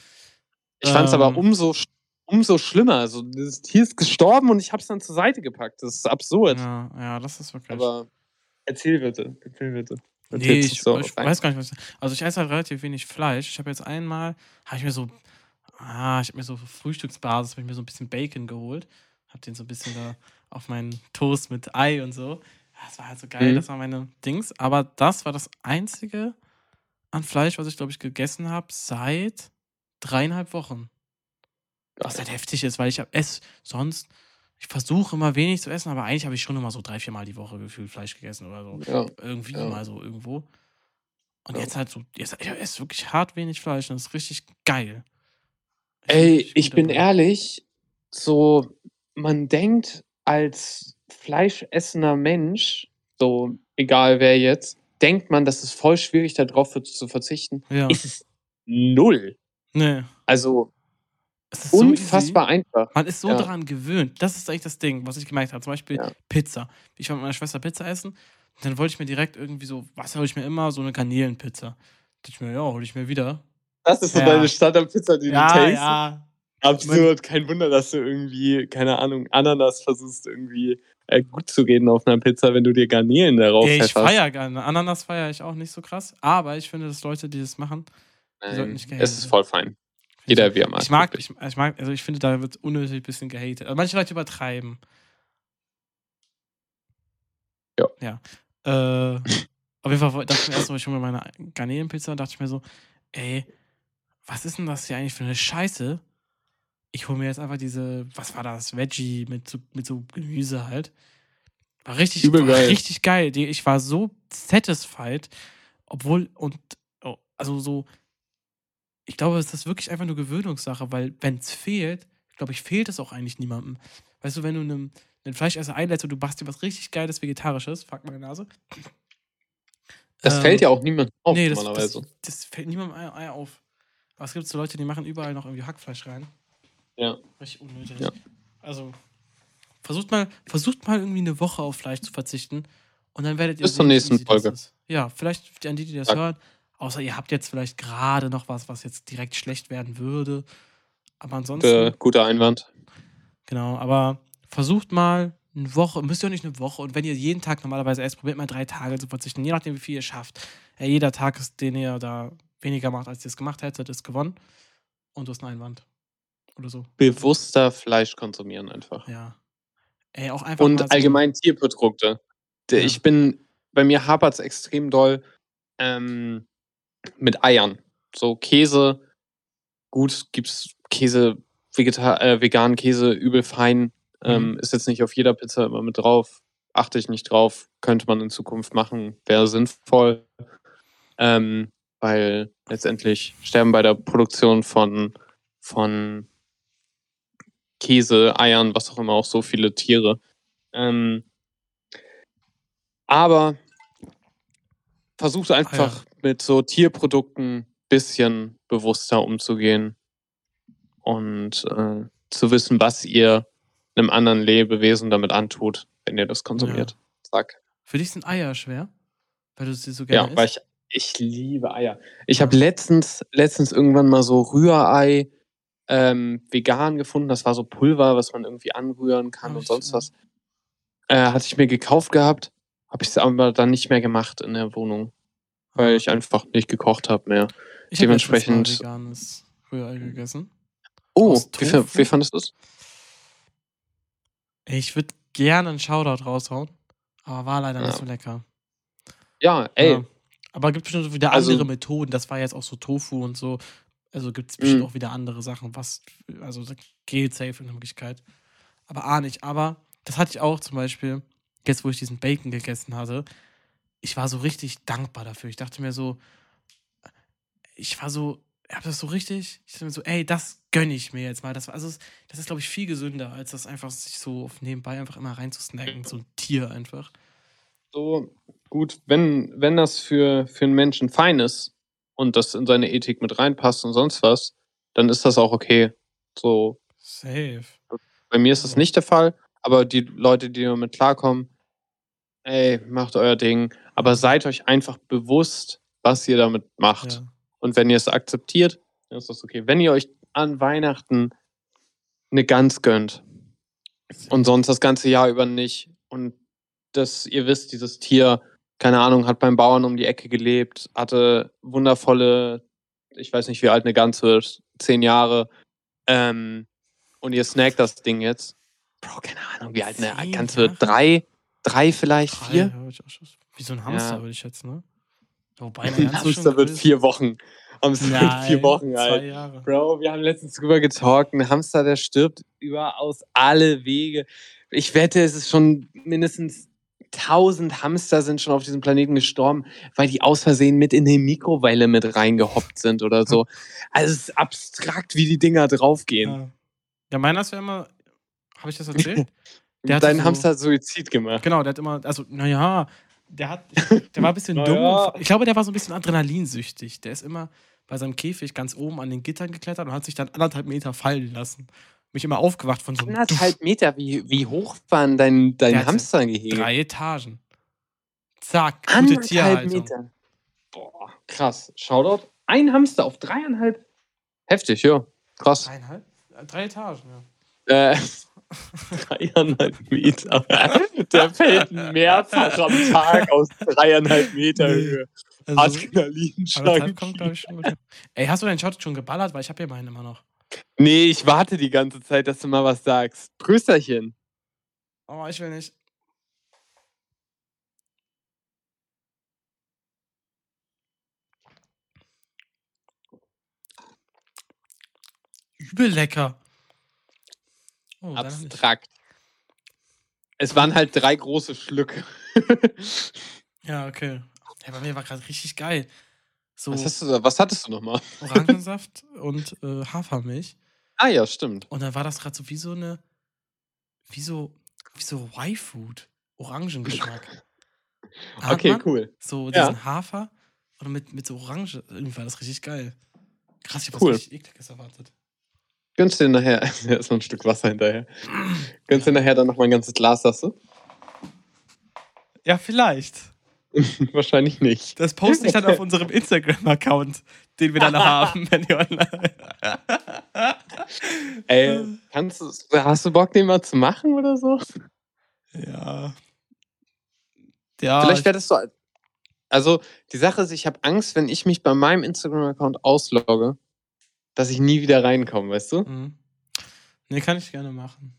Ich fand es aber Ähm. umso, umso schlimmer. Also, das Tier ist gestorben und ich habe es dann zur Seite gepackt. Das ist absurd. Ja, ja, das ist wirklich. Aber erzähl bitte. Erzähl bitte. Nee, Erzähl's ich, so ich weiß gar nicht, was. Also ich esse halt relativ wenig Fleisch. Ich habe jetzt einmal, habe ich mir so, ah, ich habe mir so Frühstücksbasis, habe ich mir so ein bisschen Bacon geholt. Habe den so ein bisschen da auf meinen Toast mit Ei und so. Das war halt so geil, Mhm. das war meine Dings. Aber das war das einzige an Fleisch, was ich, glaube ich, gegessen habe seit dreieinhalb Wochen. Was halt heftig ist, weil ich esse sonst, ich versuche immer wenig zu essen, aber eigentlich habe ich schon immer so drei, vier Mal die Woche gefühlt Fleisch gegessen oder so Ja. irgendwie Ja. mal so irgendwo. Und Ja. jetzt halt so, jetzt ich esse wirklich hart wenig Fleisch und das ist richtig geil. Ich Ey, ich bin dabei. ehrlich, so, man denkt als fleischessender Mensch, so, egal wer jetzt, denkt man, das ist voll schwierig, darauf zu- zu verzichten. Ja. Ist es null. Nee. Also, Es ist so unfassbar easy. einfach. Man ist so Ja. daran gewöhnt. Das ist eigentlich das Ding, was ich gemerkt habe. Zum Beispiel Ja. Pizza. Ich war mit meiner Schwester Pizza essen. Und dann wollte ich mir direkt irgendwie so, was hole ich mir immer? So eine Garnelenpizza. Da dachte ich mir, ja, hole ich mir wieder. Das ist so Ja. deine Standardpizza, die Ja, du tastest. ja. Absurd, kein Wunder, dass du irgendwie, keine Ahnung, Ananas versuchst irgendwie äh, gut zu reden auf einer Pizza, wenn du dir Garnelen darauf Ey, ich feiere gerne. Ananas feiere ich auch nicht so krass. Aber ich finde, dass Leute, die das machen, die sollten nicht es gehatet ist voll fein. Jeder wie er mag. Ich mag, ich, ich mag, also ich finde, da wird unnötig ein bisschen gehatet. Also manche Leute übertreiben. Ja. Ja. Äh, auf jeden Fall dachte ich mir erst, so, ich hole mir meine Garnelenpizza und dachte ich mir so, ey, was ist denn das hier eigentlich für eine Scheiße? Ich hole mir jetzt einfach diese, was war das, Veggie mit so, mit so Gemüse halt. War richtig, Übel war geil. richtig geil. Ich war so satisfied, obwohl, und, oh, also so, ich glaube, es ist wirklich einfach nur Gewöhnungssache, weil wenn es fehlt, glaube ich, fehlt es auch eigentlich niemandem. Weißt du, wenn du einem, einen Fleischesser einlädst und du machst dir was richtig Geiles Vegetarisches, fuck meine Nase. Das Ähm, fällt ja auch niemand auf, nee, das, normalerweise. das, das fällt niemandem auf. Aber es gibt so Leute, die machen überall noch irgendwie Hackfleisch rein. Ja. Richtig unnötig. Ja. Also, versucht mal, versucht mal irgendwie eine Woche auf Fleisch zu verzichten und dann werdet ihr Bis zur sehen, wie nächsten Folge. Ja, vielleicht an die, die das Zack. hören. Außer ihr habt jetzt vielleicht gerade noch was, was jetzt direkt schlecht werden würde. Aber ansonsten. Äh, guter Einwand. Genau, aber versucht mal eine Woche, müsst ihr auch nicht eine Woche. Und wenn ihr jeden Tag normalerweise esst, probiert mal drei Tage zu verzichten, je nachdem, wie viel ihr schafft. Ja, jeder Tag, den ihr da weniger macht, als ihr es gemacht hättet, ist gewonnen. Und du hast einen Einwand. Oder so. Bewusster Fleisch konsumieren einfach. Ja. Ey, auch einfach. Und so- allgemein Tierprodukte. Ja. Ich bin, bei mir hapert es extrem doll ähm, mit Eiern. So Käse, gut, gibt's Käse, Vegeta äh, veganen Käse, übel fein. Ähm, Mhm. ist jetzt nicht auf jeder Pizza immer mit drauf. Achte ich nicht drauf. Könnte man in Zukunft machen. Wäre sinnvoll. Ähm, weil letztendlich sterben bei der Produktion von, von Käse, Eiern, was auch immer, auch so viele Tiere. Ähm, aber versucht einfach mit so Tierprodukten bisschen bewusster umzugehen und äh, zu wissen, was ihr einem anderen Lebewesen damit antut, wenn ihr das konsumiert. Zack. Für dich sind Eier schwer, weil du sie so gerne Ja, weil isst. ich, ich liebe Eier. Ich habe letztens, letztens irgendwann mal so Rührei ähm, vegan gefunden. Das war so Pulver, was man irgendwie anrühren kann Hab und sonst was. Äh, hatte ich mir gekauft gehabt, habe ich es aber dann nicht mehr gemacht in der Wohnung, weil ich einfach nicht gekocht habe mehr. ich hab dementsprechend- veganes Rührei gegessen. Oh, wie, wie fandest du es? Ich würde gerne einen Shoutout raushauen, aber war leider nicht Ja. so lecker. Ja, ey, Ja. Aber gibt bestimmt wieder Also- andere Methoden. Das war jetzt auch so Tofu und so. Also gibt es bestimmt Mhm. auch wieder andere Sachen, was, also geht safe in Möglichkeit. Aber A nicht. Aber das hatte ich auch zum Beispiel, jetzt wo ich diesen Bacon gegessen hatte, ich war so richtig dankbar dafür. Ich dachte mir so, ich war so, ich hab das so richtig, ich dachte mir so, ey, das gönne ich mir jetzt mal. Das, war, also, das ist, glaube ich, viel gesünder, als das einfach sich so auf nebenbei einfach immer reinzusnacken, so ein Tier einfach. so, gut, wenn, wenn das für, für einen Menschen fein ist und das in seine Ethik mit reinpasst und sonst was, dann ist das auch okay. So, Safe. bei mir ist das nicht der Fall, aber die Leute, die damit klarkommen, ey, macht euer Ding, aber seid euch einfach bewusst, was ihr damit macht. Ja. Und wenn ihr es akzeptiert, dann ist das okay. Wenn ihr euch an Weihnachten eine Gans gönnt und sonst das ganze Jahr über nicht und dass ihr wisst, dieses Tier, keine Ahnung, hat beim Bauern um die Ecke gelebt, hatte wundervolle, ich weiß nicht, wie alt eine Gans wird, zehn Jahre, ähm, und ihr snackt das Ding jetzt. Bro, keine Ahnung, wie alt eine Gans wird. Drei, drei vielleicht, Drei, vier? ja, ich auch schon- Wie so ein Hamster, Ja. würde ich schätzen, ne? Wobei, Ein Hamster wird größer. vier Wochen. Hamster wird vier Nein, Wochen alt. Zwei Jahre. Bro, wir haben letztens drüber getalkt. Ein Hamster, der stirbt überaus alle Wege. Ich wette, es ist schon mindestens 1000 Hamster sind schon auf diesem Planeten gestorben, weil die aus Versehen mit in die Mikrowelle mit reingehoppt sind oder so. Also es ist abstrakt, wie die Dinger draufgehen. Ja. ja, meiner ist ja immer. Habe ich das erzählt? Der Dein so- Hamster hat Suizid gemacht. Genau, der hat immer, also, naja, der hat, der war ein bisschen dumm. Naja. Ich glaube, der war so ein bisschen adrenalinsüchtig. Der ist immer bei seinem Käfig ganz oben an den Gittern geklettert und hat sich dann anderthalb Meter fallen lassen. Mich immer aufgewacht von so einem Anderthalb Meter, wie, wie hoch waren dein, dein hatte Hamstergehege? drei Etagen. Zack, gute Anderthalb Tierhaltung. Meter. Boah, krass. Shoutout. Ein Hamster auf dreieinhalb. Heftig, ja. Krass. Dreieinhalb? Äh, Drei Etagen, ja. Äh, dreieinhalb Meter. Der fällt mehrfach am Tag aus dreieinhalb Meter. Höhe. Also, Adrenalinschlag. Ey, hast du deinen Shot schon geballert? Weil ich habe ja meinen immer noch. Nee, ich warte die ganze Zeit, dass du mal was sagst. Prösterchen. Oh, ich will nicht. Übel lecker. Oh. Abstrakt. Es waren halt drei große Schlücke. Ja, okay. Ja, bei mir war gerade richtig geil. So Was, du was hattest du nochmal? Orangensaft und äh, Hafermilch. Ah ja, stimmt. Und dann war das gerade so wie so eine, wie so, wie so Y-Food. Orangengeschmack. Okay, man cool. So Ja. diesen Hafer oder mit, mit so Orange. Irgendwie war das richtig geil. Krass, ich hab Cool. was richtig ekliges erwartet. Gönnst dir nachher, noch ein Stück Wasser hinterher. Gönnst dir nachher dann noch mal ein ganzes Glas, sagst du? Ja, vielleicht. Wahrscheinlich nicht. Das poste ich dann auf unserem Instagram-Account, den wir dann haben, wenn ihr online. Ey, kannst du, hast du Bock, den mal zu machen oder so? Ja. Ja, Vielleicht das so. Also, die Sache ist, ich habe Angst, wenn ich mich bei meinem Instagram-Account auslogge, dass ich nie wieder reinkomme, weißt du? Mhm. Nee, kann ich gerne machen.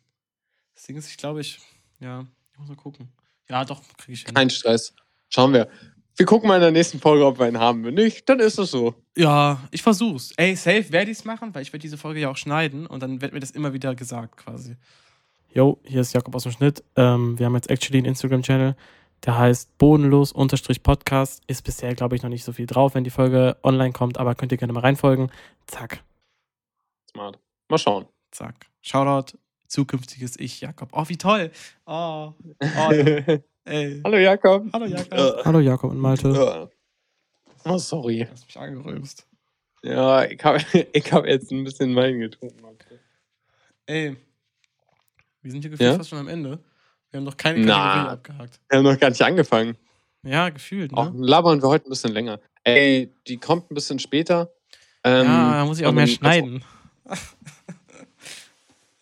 Das Ding ist, ich glaube, ich. Ja, ich muss mal gucken. Ja, doch, kriege ich hin. Kein Stress. Schauen wir. Wir gucken mal in der nächsten Folge, ob wir einen haben. Wenn nicht, dann ist es so. Ja, ich versuch's. Ey, safe werde ich's machen, weil ich werde diese Folge ja auch schneiden und dann wird mir das immer wieder gesagt quasi. Yo, hier ist Jakob aus dem Schnitt. Ähm, wir haben jetzt actually einen Instagram-Channel, der heißt bodenlos-podcast. Ist bisher, glaube ich, noch nicht so viel drauf, wenn die Folge online kommt, aber könnt ihr gerne mal reinfolgen. Zack, Smart. Mal schauen. zack. Shoutout, zukünftiges Ich, Jakob. Oh, wie toll. Oh, oh ey. Hallo Jakob. Hallo, Jakob. Hallo, Jakob und Malte. Oh, sorry. Du hast mich angerülpst. Ja, ich habe ich hab jetzt ein bisschen Wein getrunken. Okay. Ey, wir sind hier gefühlt Ja? fast schon am Ende. Wir haben noch keine Na. Kategorie abgehakt. Wir haben noch gar nicht angefangen. Ja, gefühlt, Auch ne? labern wir heute ein bisschen länger. Ey, die kommt ein bisschen später. Ähm, ja, da muss ich auch mehr dann- schneiden.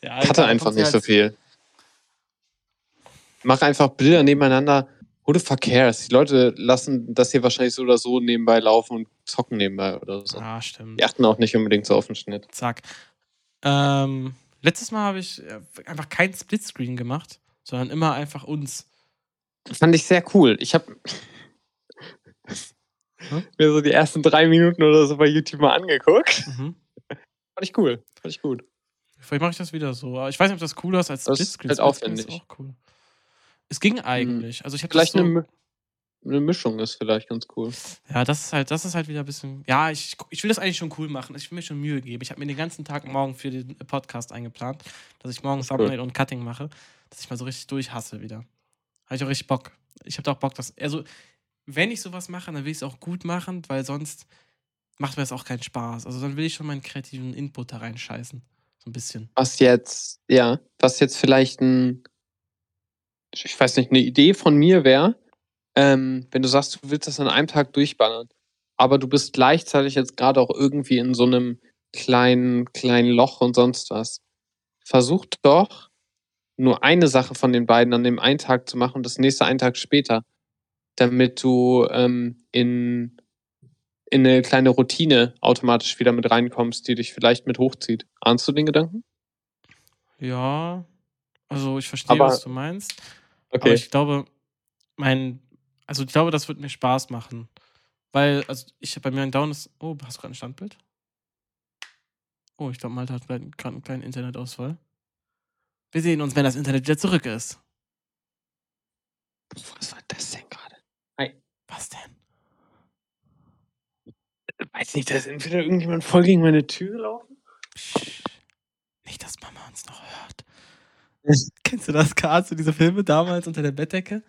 ja, Ich hatte einfach nicht so halt- viel. Mach einfach Bilder nebeneinander. Who the fuck cares? Die Leute lassen das hier wahrscheinlich so oder so nebenbei laufen und zocken nebenbei oder so. Ah, stimmt. Die achten auch nicht unbedingt so auf den Schnitt. Zack. Ähm, letztes Mal habe ich äh, einfach kein Splitscreen gemacht, sondern immer einfach uns. Fand ich sehr cool. Ich habe Hm? mir so die ersten drei Minuten oder so bei YouTube mal angeguckt. Mhm. Fand ich cool. Fand ich gut. Vielleicht mache ich das wieder so. Ich weiß nicht, ob das cooler ist als Das ist Splitscreen. halt Splitscreen aufwendig. ist auch cool. Es ging eigentlich. Also ich habe Vielleicht so, eine, eine Mischung ist vielleicht ganz cool. Ja, das ist halt, das ist halt wieder ein bisschen. Ja, ich, ich will das eigentlich schon cool machen. Ich will mir schon Mühe geben. Ich habe mir den ganzen Tag morgen für den Podcast eingeplant, dass ich morgen cool. Thumbnail und Cutting mache, dass ich mal so richtig durchhasse wieder. Habe ich auch richtig Bock. Ich habe da auch Bock, dass. Also, wenn ich sowas mache, dann will ich es auch gut machen, weil sonst macht mir das auch keinen Spaß. Also, dann will ich schon meinen kreativen Input da reinscheißen. So ein bisschen. Was jetzt, ja, was jetzt vielleicht ein, ich weiß nicht, eine Idee von mir wäre, ähm, wenn du sagst, du willst das an einem Tag durchballern, aber du bist gleichzeitig jetzt gerade auch irgendwie in so einem kleinen, kleinen Loch und sonst was. Versuch doch, nur eine Sache von den beiden an dem einen Tag zu machen und das nächste einen Tag später, damit du ähm, in, in eine kleine Routine automatisch wieder mit reinkommst, die dich vielleicht mit hochzieht. Ahnst du den Gedanken? Ja. Also, ich verstehe, Aber- was du meinst. Aber ich glaube, mein. Also, ich glaube, das wird mir Spaß machen. Weil, also, ich bei mir ein Down ist. Oh, hast du gerade ein Standbild? Oh, ich glaube, Malte hat gerade einen kleinen Internetausfall. Wir sehen uns, wenn das Internet wieder zurück ist. Was war das denn gerade? Was denn? Weiß nicht, da ist entweder irgendjemand voll gegen meine Tür gelaufen? Psch. Nicht, dass Mama uns noch hört. Kennst du das, Karl, so diese Filme damals unter der Bettdecke?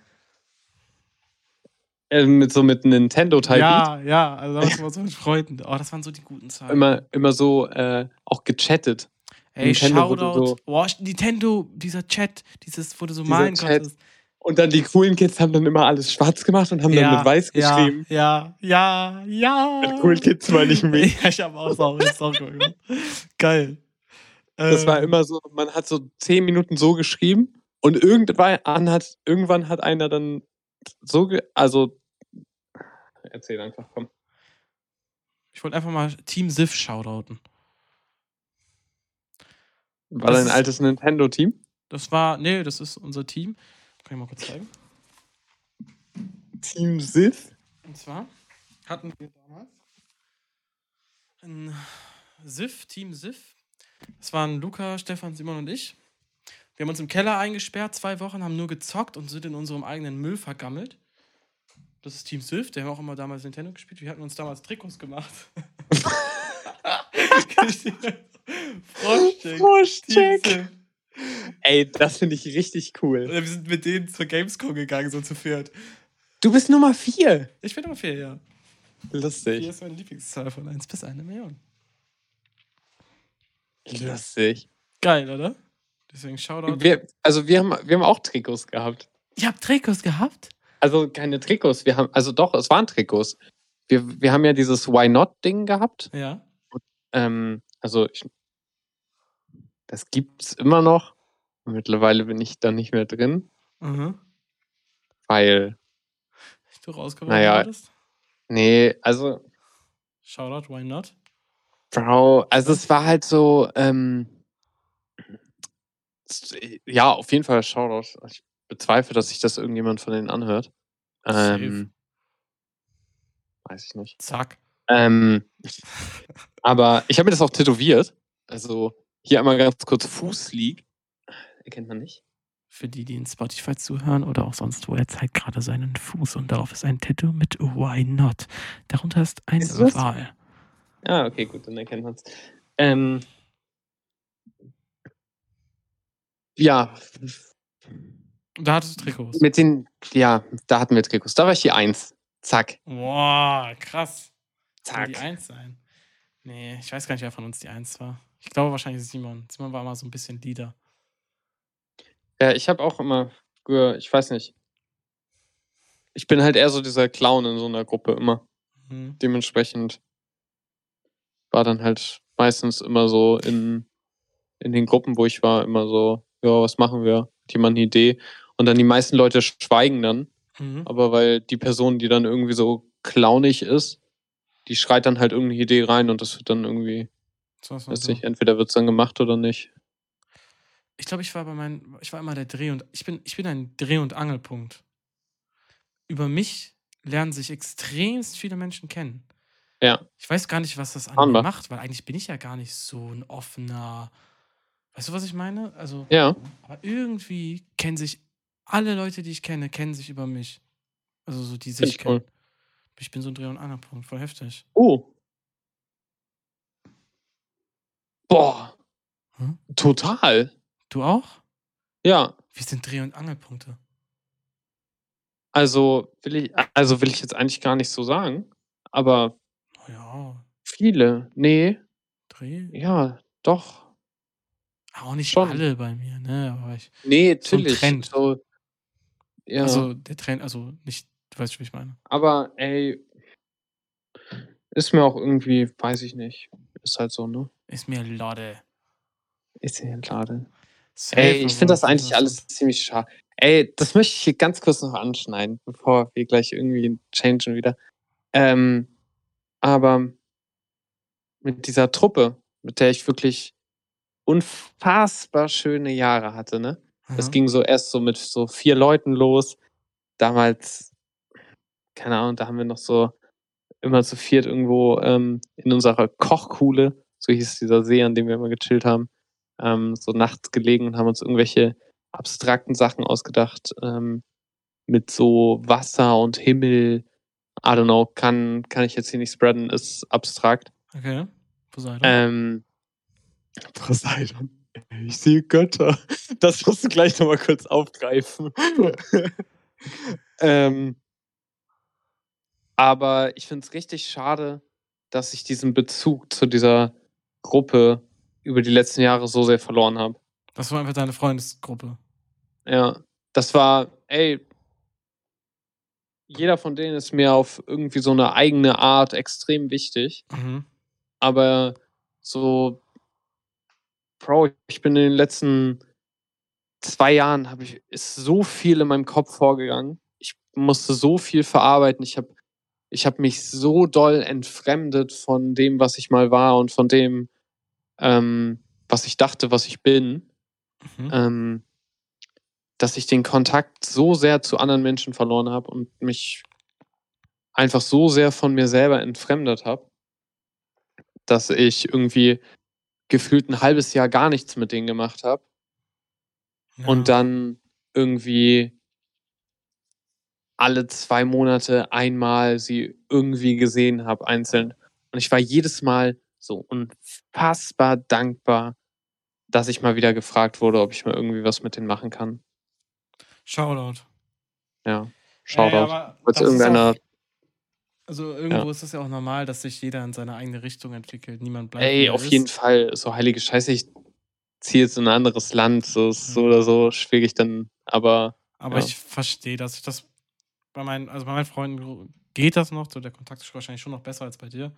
Äh, mit so mit Nintendo Type Ja, ja, also damals immer so mit Freunden. Oh, das waren so die guten Zeiten. immer, immer so äh, auch gechattet. Ey, Nintendo Shoutout. so- Boah, Nintendo, dieser Chat, dieses, wo du so malen Chat. konntest. Und dann die coolen Kids haben dann immer alles schwarz gemacht und haben dann mit weiß geschrieben. Ja, ja, ja. Mit coolen Kids meine ich mich. Ja, ich habe auch das gemacht. Geil. Das war Ähm, immer so, man hat so zehn Minuten so geschrieben und irgendwann hat, irgendwann hat einer dann so, also erzähl einfach, komm. Ich wollte einfach mal Team Sif shoutouten. War Das dein ist- altes Nintendo-Team? Das war, nee, das ist unser Team. Kann ich mal kurz zeigen. Team Sith? Und zwar hatten wir damals ein SIF, Team SIF. Das waren Luca, Stefan, Simon und ich. Wir haben uns im Keller eingesperrt, zwei Wochen, haben nur gezockt und sind in unserem eigenen Müll vergammelt. Das ist Team SIF, der haben auch immer damals Nintendo gespielt. Wir hatten uns damals Trikots gemacht. Froschcheck. SIF. Ey, das finde ich richtig cool. Wir sind mit denen zur Gamescom gegangen, so zu viert. Du bist Nummer vier. Ich bin aber vier, ja. Vier Lustig. ist meine Lieblingszahl von 1 bis 1 Million. Lustig. Geil, oder? Deswegen Shoutout. Wir, also wir haben, wir haben auch Trikots gehabt. Ihr habt Trikots gehabt? Also keine Trikots, wir haben, also doch, es waren Trikots. Wir, wir haben ja dieses Why Not-Ding gehabt. Ja. Ähm, also ich, das gibt's immer noch. Mittlerweile bin ich da nicht mehr drin, Mhm. weil, Du rausgeworfen Naja. wurdest? nee, also, Shoutout, why not? Bro, also es war halt so, ähm, ja, auf jeden Fall Shoutout. Ich bezweifle, dass sich das irgendjemand von denen anhört. Ähm, weiß ich nicht. Zack. Ähm, aber ich habe mir das auch tätowiert. Also hier einmal ganz kurz Fußleague. Erkennt man nicht. Für die, die in Spotify zuhören oder auch sonst wo, er zeigt gerade seinen Fuß und darauf ist ein Tattoo mit Why Not. Darunter ist ein Ist das? Ah, okay, gut, dann erkennt man es. Ähm, ja, Da hattest du Trikots. mit den, ja, da hatten wir Trikots. Da war ich die Eins. Zack, Boah, krass. Zack. die Eins sein? Nee, ich weiß gar nicht, wer von uns die Eins war. Ich glaube wahrscheinlich Simon. Simon war immer so ein bisschen Leader. Ja, ich habe auch immer, ich weiß nicht. Ich bin halt eher so dieser Clown in so einer Gruppe immer. Mhm. dementsprechend war dann halt meistens immer so in, in den Gruppen, wo ich war, immer so, ja, was machen wir? Hat jemand eine Idee? Und dann die meisten Leute schweigen dann, Mhm. aber weil die Person, die dann irgendwie so clownig ist, die schreit dann halt irgendeine Idee rein und das wird dann irgendwie, So, so, so. nicht, entweder wird es dann gemacht oder nicht. Ich glaube, ich war bei meinen, ich war immer der Dreh- und ich bin, ich bin ein Dreh- und Angelpunkt. Über mich lernen sich extremst viele Menschen kennen. Ja. Ich weiß gar nicht, was das an mir macht, weil eigentlich bin ich ja gar nicht so ein offener. Weißt du, was ich meine? Also, Ja, aber irgendwie kennen sich alle Leute, die ich kenne, kennen sich über mich. Also so die sich ich cool. kennen. Ich bin so ein Dreh- und Angelpunkt, voll heftig. Oh. Boah. Hm? Total. Du auch? Ja. Wir sind Dreh- und Angelpunkte. Also will ich, also will ich jetzt eigentlich gar nicht so sagen, aber Ja, viele, nee, Dreh. ja, doch. Auch nicht Schon. alle bei mir, ne? Aber ich. Nee, So natürlich. Trend. So, ja, Also der Trend, also nicht, du weißt, wie ich meine. aber ey, ist mir auch irgendwie, weiß ich nicht. Ist halt so, ne? Ist mir Lodde. Ist ja schade. Safe, Ey, ich finde das eigentlich alles ziemlich schade. Ey, das möchte ich hier ganz kurz noch anschneiden, bevor wir gleich irgendwie changen wieder. Ähm, aber mit dieser Truppe, mit der ich wirklich unfassbar schöne Jahre hatte, ne? Das Ja. ging so erst so mit so vier Leuten los. Damals, keine Ahnung, da haben wir noch so immer zu viert irgendwo ähm, in unserer Kochkuhle, so hieß dieser See, an dem wir immer gechillt haben, ähm, so nachts gelegen und haben uns irgendwelche abstrakten Sachen ausgedacht ähm, mit so Wasser und Himmel. I don't know, kann, kann ich jetzt hier nicht spreaden, ist abstrakt. Okay. Poseidon. Ähm, Poseidon. Ich sehe Götter. Das musst du gleich nochmal kurz aufgreifen. ähm, aber ich finde es richtig schade, dass ich diesen Bezug zu dieser Gruppe über die letzten Jahre so sehr verloren habe. das war einfach deine Freundesgruppe. Ja, das war, ey, jeder von denen ist mir auf irgendwie so eine eigene Art extrem wichtig. Mhm. aber so, Bro, ich bin in den letzten zwei Jahren, habe ich, ist so viel in meinem Kopf vorgegangen. Ich musste so viel verarbeiten. Ich habe ich hab mich so doll entfremdet von dem, was ich mal war und von dem, ähm, was ich dachte, was ich bin, Mhm. ähm, dass ich den Kontakt so sehr zu anderen Menschen verloren habe und mich einfach so sehr von mir selber entfremdet habe, dass ich irgendwie gefühlt ein halbes Jahr gar nichts mit denen gemacht habe Ja. und dann irgendwie alle zwei Monate einmal sie irgendwie gesehen habe, einzeln. Und ich war jedes Mal so unfassbar dankbar, dass ich mal wieder gefragt wurde, ob ich mal irgendwie was mit denen machen kann. Shoutout. Ja. Shoutout. Aber Falls ist irgendeiner. Auch, also irgendwo ist es ja auch normal, dass sich jeder in seine eigene Richtung entwickelt. Niemand bleibt. Ey, auf ist. jeden Fall, so heilige Scheiße, ich ziehe jetzt in ein anderes Land, so, so Mhm. oder so schwierig dann, aber Aber Ja. ich verstehe, dass ich das bei meinen, also bei meinen Freunden geht das noch, so der Kontakt ist wahrscheinlich schon noch besser als bei dir.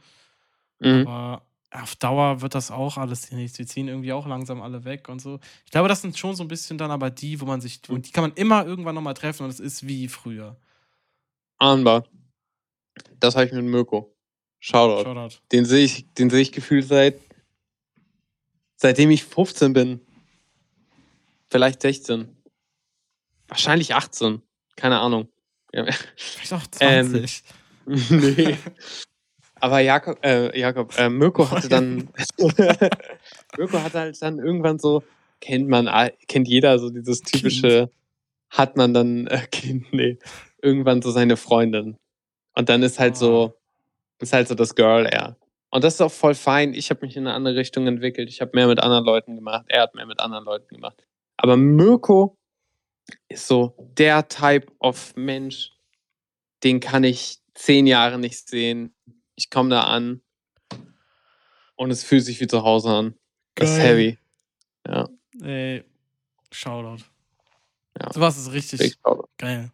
mhm. Aber auf Dauer wird das auch alles nichts. Wir ziehen irgendwie auch langsam alle weg und so. Ich glaube, das sind schon so ein bisschen dann aber die, wo man sich, Mhm. und die kann man immer irgendwann nochmal treffen und es ist wie früher. ahnbar. Das habe ich mit Mirko. Shoutout. Shoutout. Den sehe ich, den sehe ich gefühlt seit seitdem ich 15 bin. Vielleicht 16. Wahrscheinlich 18. Keine Ahnung. Vielleicht auch Ähm, 20. nee. Aber Jakob, äh, Jakob, äh, Mirko hatte dann, Mirko hatte halt dann irgendwann so, kennt man, kennt jeder so dieses typische, hat man dann, äh, Kind, nee, irgendwann so seine Freundin. Und dann ist halt so, ist halt so das Girl eher. Und das ist auch voll fein. Ich habe mich in eine andere Richtung entwickelt. Ich habe mehr mit anderen Leuten gemacht. Er hat mehr mit anderen Leuten gemacht. Aber Mirko ist so der Type of Mensch, den kann ich zehn Jahre nicht sehen. Ich komme da an und es fühlt sich wie zu Hause an. Das ist Geil. heavy. Ja, Ey, Shoutout. Ja. Sowas ist richtig out. geil.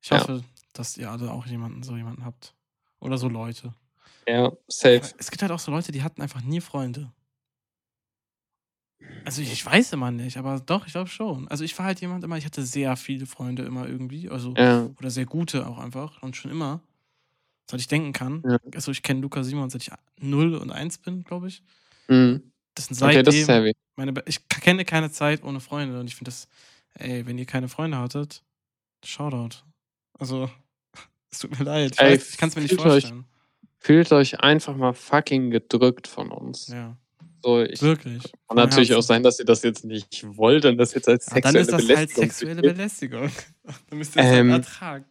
Ich Ja. hoffe, dass ihr alle auch jemanden, so jemanden habt. Oder so Leute. Ja, safe. Es gibt halt auch so Leute, die hatten einfach nie Freunde. Also ich, ich weiß immer nicht, aber doch, ich glaube schon. Also ich war halt jemand immer, ich hatte sehr viele Freunde immer irgendwie, also Ja, oder sehr gute auch einfach und schon immer, seit ich denken kann. Ja. Also ich kenne Luca Simon, seit ich 0 und 1 bin, glaube ich. mhm. Das sind okay, seitdem das ist heavy. meine ich kenne keine Zeit ohne Freunde und ich finde das, ey, wenn ihr keine Freunde hattet, Shoutout. Also, es tut mir leid. Ich, Ey, weiß, ich kann es mir nicht fühlt euch- vorstellen. Fühlt euch einfach mal fucking gedrückt von uns. Ja, So, ich wirklich. kann natürlich auch Herzen. sein, dass ihr das jetzt nicht wollt und das jetzt als Ja, dann sexuelle ist das halt Belästigung sexuelle seht. Belästigung. dann müsst ihr es Ähm, halt ertragen.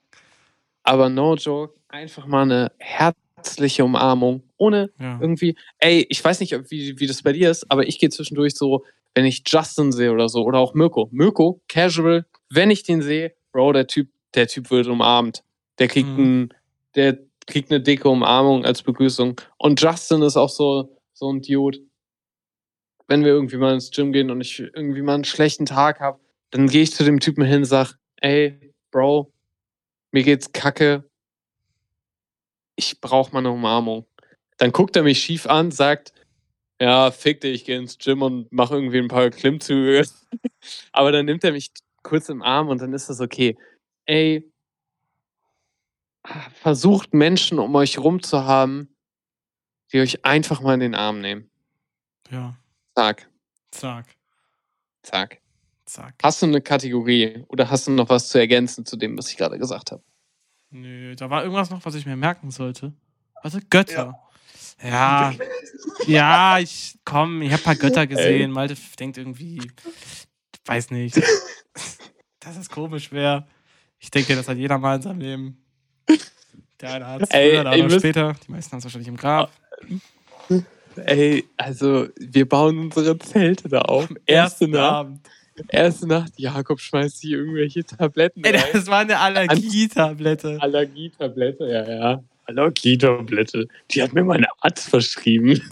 Aber no joke, einfach mal eine herzliche Umarmung. Ohne Ja. irgendwie, ey, ich weiß nicht, wie, wie das bei dir ist, aber ich gehe zwischendurch so, wenn ich Justin sehe oder so, oder auch Mirko. Mirko, casual, wenn ich den sehe, Bro, der Typ der Typ wird umarmt. Der kriegt, Mhm. ein, der kriegt eine dicke Umarmung als Begrüßung. Und Justin ist auch so, so ein Dude. Wenn wir irgendwie mal ins Gym gehen und ich irgendwie mal einen schlechten Tag habe, dann gehe ich zu dem Typen hin und sag, ey, Bro, mir geht's kacke. Ich brauche mal eine Umarmung. Dann guckt er mich schief an, sagt, ja, fick dich, ich gehe ins Gym und mache irgendwie ein paar Klimmzüge. Aber dann nimmt er mich kurz im Arm und dann ist das okay. Ey, versucht Menschen um euch rum zu haben, die euch einfach mal in den Arm nehmen. Ja. Zack, Zack. zack. Zack. Hast du eine Kategorie oder hast du noch was zu ergänzen zu dem, was ich gerade gesagt habe? Nö, da war irgendwas noch, was ich mir merken sollte. Warte, Götter. Ja. Ja, ich komm, ich habe paar Götter gesehen. Malte denkt irgendwie, weiß nicht, dass es komisch wäre. Ich denke, das hat jeder mal in seinem Leben. Der eine hat es Ey, früher, der andere später. Die meisten haben es wahrscheinlich im Grab. Ey, also wir bauen unsere Zelte da auf. Erste Ersten Nacht, Abend. Erste Nacht, Jakob schmeißt hier irgendwelche Tabletten Ey, das war eine Allergietablette. Allergietablette, ja, ja. Allergietablette. Die hat mir meine Arzt verschrieben.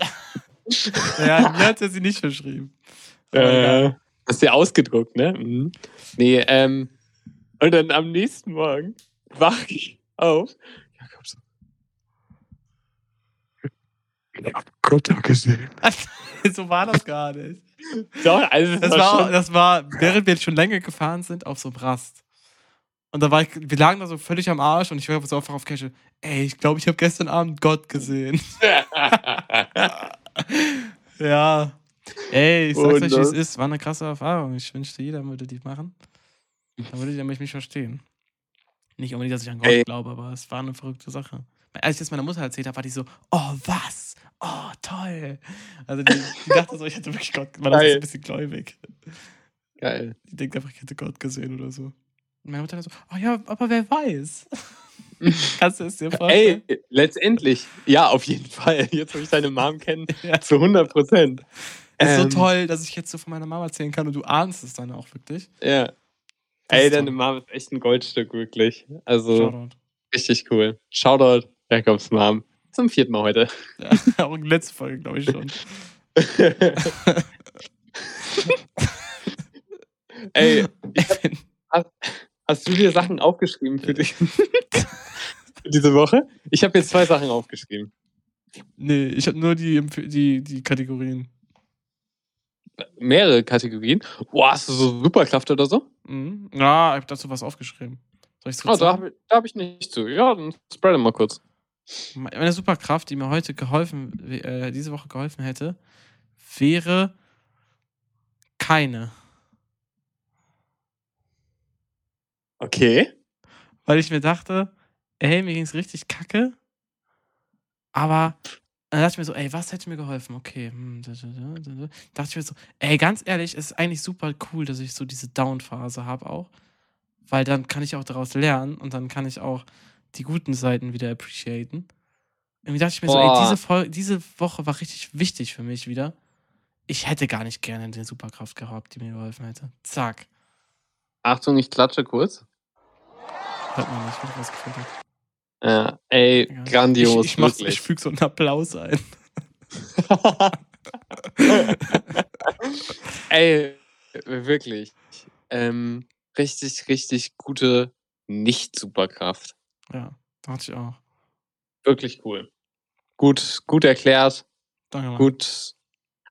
Ja, mir hat er sie nicht verschrieben. Äh, hast du ja ausgedruckt, ne? Mhm. Nee, ähm, und dann am nächsten Morgen wach ich auf. Jakob so. Ich hab Götter gesehen. so war das gar nicht. Doch, also Das war, das war, während wir jetzt schon länger gefahren sind, auf so einem Rast. Und da war ich, wir lagen da so völlig am Arsch und ich war so einfach auf Cache. Ey, ich glaube, ich habe gestern Abend Gott gesehen. ja. Ey, ich sag's Und euch, wie es das? ist. War eine krasse Erfahrung. Ich wünschte, jeder würde die machen. Dann würde mich mich verstehen. Nicht unbedingt, dass ich an Gott Ey. glaube, aber es war eine verrückte Sache. Als ich das meiner Mutter erzählt habe, war die so, oh, was? Oh, toll. Also die, die dachte so, ich hätte wirklich Gott, das ist ein bisschen gläubig. Geil. Die denkt einfach, ich hätte Gott gesehen oder so. Und meine Mutter dann so, oh ja, aber wer weiß? Kannst du es dir vorstellen? Ey, letztendlich. Ja, auf jeden Fall. Jetzt, wo ich deine Mom kenne, Ja. zu 100 Prozent. Es ist so Ähm, toll, dass ich jetzt so von meiner Mama erzählen kann und du ahnst es dann auch wirklich. Ja. Das Ey, deine. Mom ist echt ein Goldstück, wirklich. Also, Shoutout. richtig cool. Shoutout, Jakobs Mom. Zum vierten Mal heute. Ja, auch letzte Folge, glaube ich schon. Ey, bin, hast du dir Sachen aufgeschrieben für dich? für diese Woche? Ich habe jetzt zwei Sachen aufgeschrieben. nee, ich habe nur die, die, die Kategorien. Mehrere Kategorien. Boah, hast du so Superkraft oder so? Mhm. Ja, ich habe dazu was aufgeschrieben. Soll ich es Oh, da habe ich, hab ich nicht zu. Ja, dann spread mal kurz. Meine Superkraft, die mir heute geholfen, äh, diese Woche geholfen hätte, wäre keine. Okay. weil ich mir dachte, ey, mir ging's richtig kacke. Aber dann dachte ich mir so, ey, was hätte mir geholfen? Okay. hm, da, da, da, da, da. Dachte ich mir so, ey, ganz ehrlich, es ist eigentlich super cool, dass ich so diese Down-Phase habe auch. Weil dann kann ich auch daraus lernen und dann kann ich auch die guten Seiten wieder appreciaten. Irgendwie dachte ich mir so, ey, Boah. diese, diese Woche war richtig wichtig für mich wieder. Ich hätte gar nicht gerne eine Superkraft gehabt, die mir geholfen hätte. Zack. Achtung, ich klatsche kurz. Hört man nicht, wird rausgefiltert. Ja, ey, Ja. grandios. Ich, ich, ich füge so einen Applaus ein. ey, wirklich. Ähm, richtig, richtig gute Nicht-Superkraft. Ja, dachte ich auch. Wirklich cool. Gut, gut erklärt. Danke, Mann. Gut.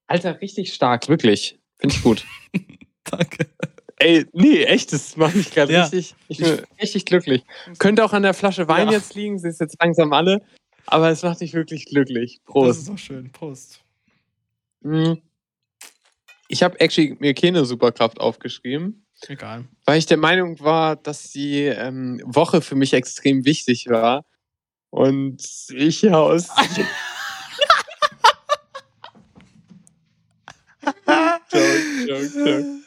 Alter, richtig stark, wirklich. Finde ich gut. Danke. Ey, nee, echt, das macht mich gerade Ja. richtig, ich bin richtig glücklich. Könnte auch an der Flasche Wein Ja. jetzt liegen, sie ist jetzt langsam alle, aber es macht mich wirklich glücklich. Das Prost. ist doch schön. Prost. Mm. Ich habe actually mir keine Superkraft aufgeschrieben, Egal. weil ich der Meinung war, dass die ähm, Woche für mich extrem wichtig war. Und ich ja aus. joke, joke, joke.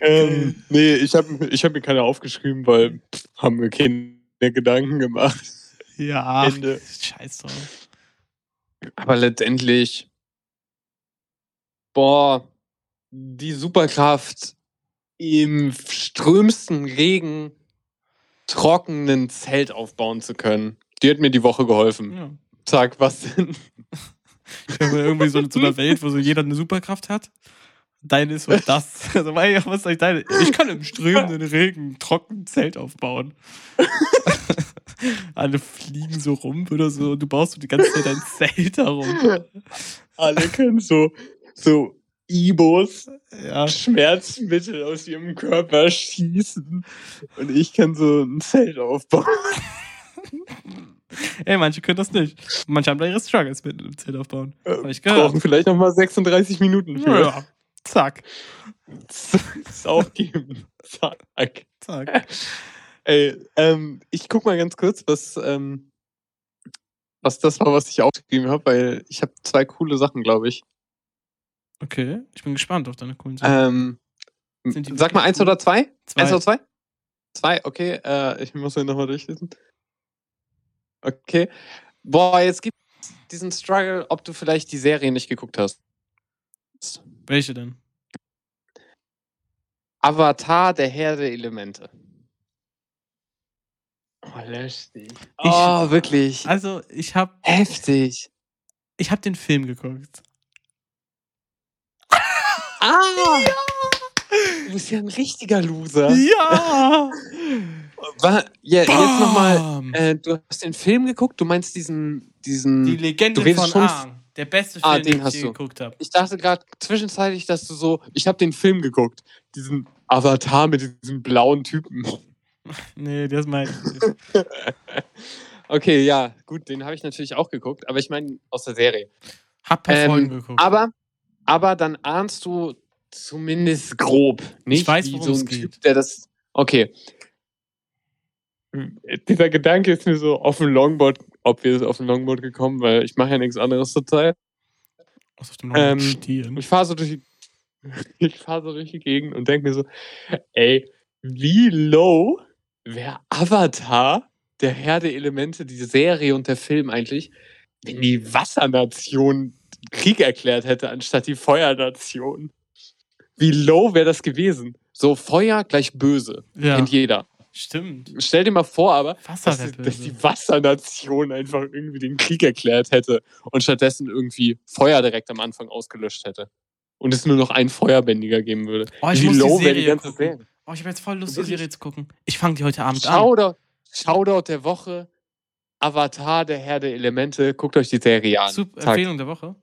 Ähm, nee, ich habe ich hab mir keine aufgeschrieben, weil pff, haben wir keine Gedanken gemacht. Ja, Ende. scheiß drauf. Aber letztendlich, boah, die Superkraft im strömsten Regen trocken ein Zelt aufbauen zu können. Die hat mir die Woche geholfen. Ja. Zack, was denn? Ich habe irgendwie so in so einer Welt, wo so jeder eine Superkraft hat. Deine ist so das. Also, was soll ich deine? Ich kann im strömenden Regen trocken Zelt aufbauen. Alle fliegen so rum oder so und du baust so die ganze Zeit ein Zelt herum. Alle können so, so Ibos Ja. Schmerzmittel aus ihrem Körper schießen. Und ich kann so ein Zelt aufbauen. Ey, manche können das nicht. Manche haben da ihre Struggles mit dem Zelt aufbauen. Hab ich Brauchen gehört. vielleicht nochmal 36 Minuten für. Ja. Zack. Aufgeben. Zack. Zack. Ey, ähm, ich guck mal ganz kurz, was, ähm, was das war, was ich aufgeschrieben habe, weil ich habe zwei coole Sachen, glaube ich. Okay, ich bin gespannt auf deine coolen Sachen. Ähm, sag mal eins cool? oder zwei? Zwei. Eins oder zwei? Zwei, okay. Äh, ich muss mir nochmal durchlesen. Okay. Boah, jetzt gibt es diesen Struggle, ob du vielleicht die Serie nicht geguckt hast. Welche denn? Avatar, der Herr der Elemente. Oh, dich. Oh, wirklich. Also, ich habe Heftig. ich hab den Film geguckt. Ah! Du bist ja ein richtiger Loser. Ja! War, ja, jetzt nochmal. Äh, du hast den Film geguckt, du meinst diesen. diesen Die Legende du von schon- Aang. Der beste Film, Ah, den, den ich hast je du. geguckt habe. ich dachte gerade zwischenzeitlich, dass du so. Ich habe den Film geguckt. Diesen Avatar mit diesem blauen Typen. Nee, das meine ich nicht. okay, ja, gut, den habe ich natürlich auch geguckt, aber ich meine aus der Serie. Hab paar Ähm, Folgen geguckt. Aber, aber dann ahnst du zumindest grob, nicht weiß, wie so es ein geht. Typ, der das. Okay. Dieser Gedanke ist mir so auf dem Longboard, ob wir auf dem Longboard gekommen, weil ich mache ja nichts anderes zurzeit. Muss auf dem Longboard ähm, stehen. Ich fahre so durch die, ich fahre so durch die Gegend und denke mir so, ey, wie low wäre Avatar, der Herr der Elemente, die Serie und der Film eigentlich, wenn die Wassernation Krieg erklärt hätte, anstatt die Feuernation. Wie low wäre das gewesen? So, Feuer gleich böse. Ja, Kennt jeder. stimmt. Stell dir mal vor, aber, Wasser dass, dass die Wassernation einfach irgendwie den Krieg erklärt hätte und stattdessen irgendwie Feuer direkt am Anfang ausgelöscht hätte. Und es nur noch einen Feuerbändiger geben würde. Oh, ich Wie muss die low wäre die Serie ganze gucken. Serie? Oh, ich habe jetzt voll Lust, die? Serie zu gucken. Ich fange die heute Abend an. Shoutout, Shoutout der Woche. Avatar, der Herr der Elemente. Guckt euch die Serie an. Super. Empfehlung der Woche.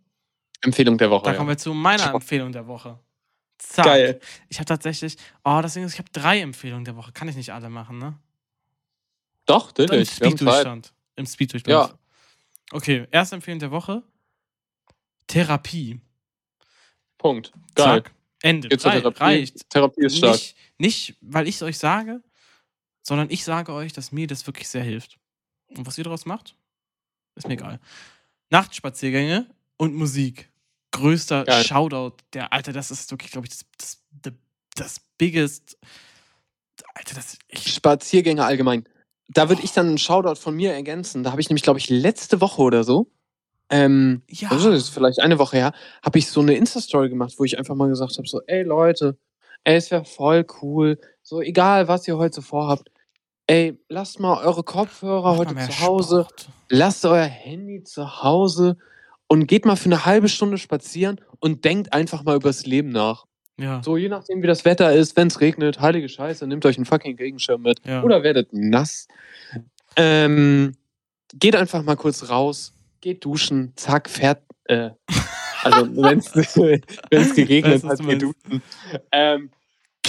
Empfehlung der Woche. Da ja. kommen wir zu meiner Schau. Empfehlung der Woche. Zack. Geil. Ich habe tatsächlich, oh, das Ding ist, ich habe drei Empfehlungen der Woche. Kann ich nicht alle machen, ne? Doch, Im natürlich. Zeit. Speeddurchstand. Im Speeddurchstand. Ja. Okay, erste Empfehlung der Woche. Therapie. Punkt. Geil. Zack. Ende. Geht zur Therapie. Reicht. Therapie ist stark. Nicht, nicht, weil ich es euch sage, sondern ich sage euch, dass mir das wirklich sehr hilft. Und was ihr daraus macht, ist mir egal. Nachtspaziergänge und Musik. Größter Geil. Shoutout. Der, Alter, das ist wirklich, glaube ich, das, das, das, das biggest. Alter, das. Ich, Spaziergänge allgemein. Da würde ich dann einen Shoutout von mir ergänzen. Da habe ich nämlich, glaube ich, letzte Woche oder so, ähm, ja. also das ist vielleicht eine Woche her, habe ich so eine Insta-Story gemacht, wo ich einfach mal gesagt habe: so, ey Leute, ey, es wäre voll cool. So, egal was ihr heute vorhabt. Ey, lasst mal eure Kopfhörer Mach heute zu Hause, Sport. lasst euer Handy zu Hause und geht mal für eine halbe Stunde spazieren und denkt einfach mal übers Leben nach. Ja. So, je nachdem, wie das Wetter ist, wenn es regnet, heilige Scheiße, nehmt euch einen fucking Regenschirm mit. Ja. Oder werdet nass. Ähm, geht einfach mal kurz raus, geht duschen, zack, fährt. Äh, also, wenn es geregnet hat, geht duschen. Ähm,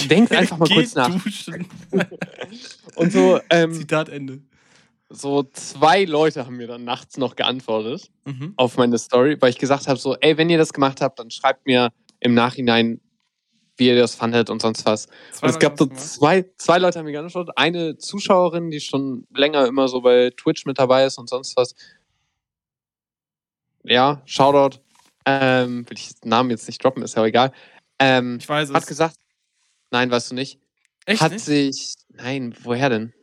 denkt einfach mal kurz nach. Duschen. Und so, ähm, Zitat Ende. So zwei Leute haben mir dann nachts noch geantwortet Mhm. auf meine Story, weil ich gesagt habe: so, ey, wenn ihr das gemacht habt, dann schreibt mir im Nachhinein, wie ihr das fandet und sonst was. Zwei Und es gab so zwei, zwei Leute haben mir geantwortet. Eine Zuschauerin, die schon länger immer so bei Twitch mit dabei ist und sonst was. Ja, Shoutout. Ähm, will ich den Namen jetzt nicht droppen, ist ja egal. Ähm, Ich weiß es. hat gesagt, nein, weißt du nicht. Echt hat nicht? sich, nein, woher denn?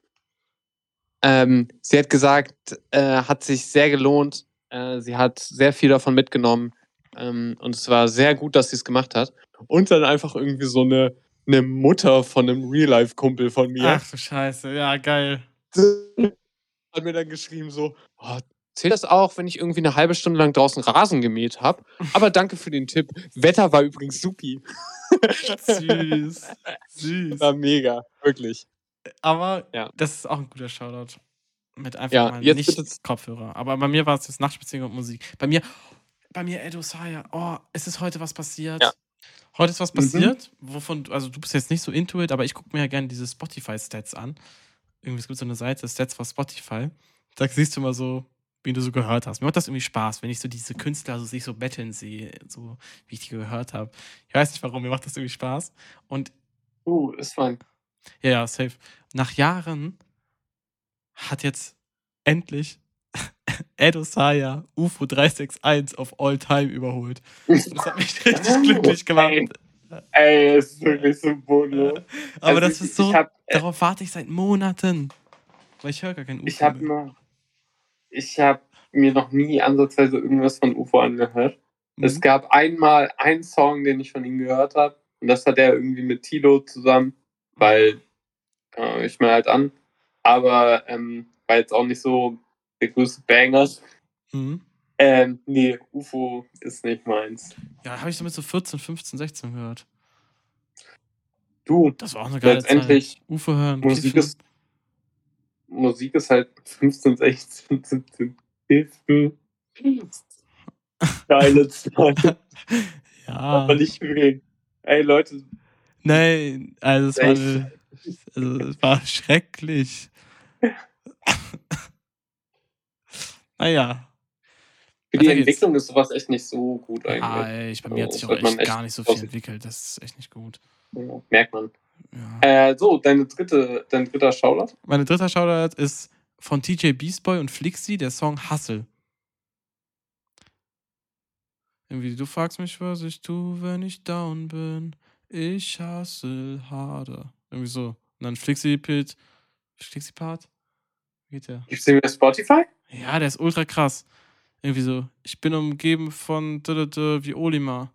Ähm, sie hat gesagt, äh, hat sich sehr gelohnt. Äh, sie hat sehr viel davon mitgenommen. Ähm, und es war sehr gut, dass sie es gemacht hat. Und dann einfach irgendwie so eine eine Mutter von einem Real-Life-Kumpel von mir. Ach du Scheiße, ja, geil. hat mir dann geschrieben so, oh, zählt das auch, wenn ich irgendwie eine halbe Stunde lang draußen Rasen gemäht habe? Aber danke für den Tipp. Wetter war übrigens supi. Süß. Süß. War mega, wirklich. Aber Ja. das ist auch ein guter Shoutout. Mit einfach Ja, mal jetzt nicht bitte- Kopfhörer. Aber bei mir war es jetzt Nachtspaziergang und Musik. Bei mir, bei mir Edo Saya. Oh, es ist heute was passiert. Ja. Heute ist was Mhm. passiert, wovon, du- also du bist jetzt nicht so into it, aber ich gucke mir ja gerne diese Spotify-Stats an. Irgendwie, es gibt so eine Seite, Stats for Spotify. Da siehst du mal so, wie du so gehört hast. Mir macht das irgendwie Spaß, wenn ich so diese Künstler so sich so betteln sehe, so wie ich die gehört habe. Ich weiß nicht warum, mir macht das irgendwie Spaß. Und Uh, ist fein. Ja, ja, safe. Nach Jahren hat jetzt endlich Edo Saya UFO 361 auf All Time überholt. Das hat mich richtig glücklich gemacht. Ey, ey, es ist wirklich so bodenlos. Aber Also das ist so, hab, äh, darauf warte ich seit Monaten. Weil ich höre gar kein UFO. ich hab mehr. noch, ich hab mir noch nie ansatzweise irgendwas von UFO angehört. Mhm. Es gab einmal einen Song, den ich von ihm gehört habe. Und das hat er irgendwie mit Tilo zusammen, weil äh, ich mir halt an. Aber ähm, war jetzt auch nicht so der größte Banger. Mhm. Ähm, nee, UFO ist nicht meins. Ja, habe ich damit so 14, 15, 16 gehört. Du, Das war auch eine geile letztendlich, Zeit. UFO hören. Musik ist, Musik ist halt 15, 16, 17, 15. Geile Zeit, Ja. aber nicht viel. Ey, Leute, Nein, also es war, also es war schrecklich. naja. für die. Entwicklung ist sowas echt nicht so gut eigentlich. Ah, ich, bei mir hat Also, sich auch sollte man echt echt gar nicht so viel entwickelt. Das ist echt nicht gut. Ja, merkt man. Ja. Äh, so, deine dritte, dein dritter Shoutout? Meine dritte Shoutout ist von TJ Beastboy und Flixi, der Song Hustle. Irgendwie, du fragst mich, was ich tue, wenn ich down bin. Ich hustle harder. Irgendwie so. Und dann Flixi Pit. Flixi Part? Wie geht der? Gibt's den bei Spotify? Ja, der ist ultra krass. Irgendwie so. Ich bin umgeben von wie Olimar.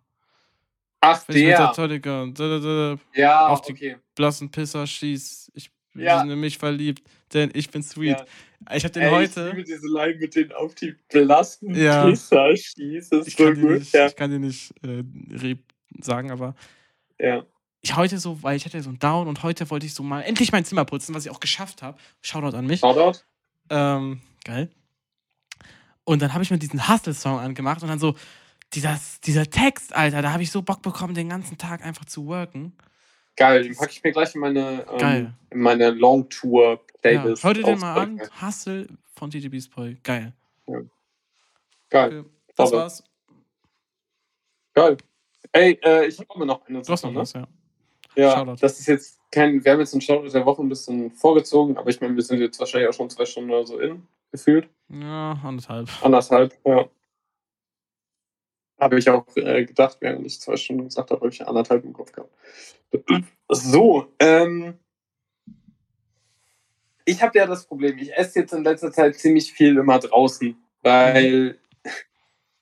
Ach, der der. Ja, auf die- okay. blassen Pisser schieß. Ich bin Ja. in mich verliebt, denn ich bin sweet. Ja. Ich hab den Ey, heute. Ich liebe diese Line mit den auf die blassen Ja. Pisser schießt. Das ist Ich so gut. nicht, Ja. ich kann dir nicht äh, sagen, aber ja. ich heute so, weil ich hatte so einen Down und heute wollte ich so mal endlich mein Zimmer putzen, was ich auch geschafft habe. Shoutout an mich. Shoutout? Ähm, geil. Und dann habe ich mir diesen Hustle-Song angemacht und dann so, dieser, dieser Text, Alter, da habe ich so Bock bekommen, den ganzen Tag einfach zu worken. Geil, den packe ich mir gleich in meine, ähm, in meine Long Tour Ja, Playlist. hör dir den mal an. Hustle von Beast Boy. Geil. Geil, Okay, das war's. geil. Ey, äh, ich habe noch eine Du hast noch ne? was, ja. Ja, Shoutout. das ist jetzt kein, wir haben jetzt einen Shoutout der Woche ein bisschen vorgezogen, aber ich meine, wir sind jetzt wahrscheinlich auch schon zwei Stunden oder so in, gefühlt. Ja, anderthalb. Anderthalb, ja. Habe ich auch äh, gedacht, während ich zwei Stunden gesagt habe, habe ich anderthalb im Kopf gehabt. So, ähm. Ich habe ja das Problem, ich esse jetzt in letzter Zeit ziemlich viel immer draußen, weil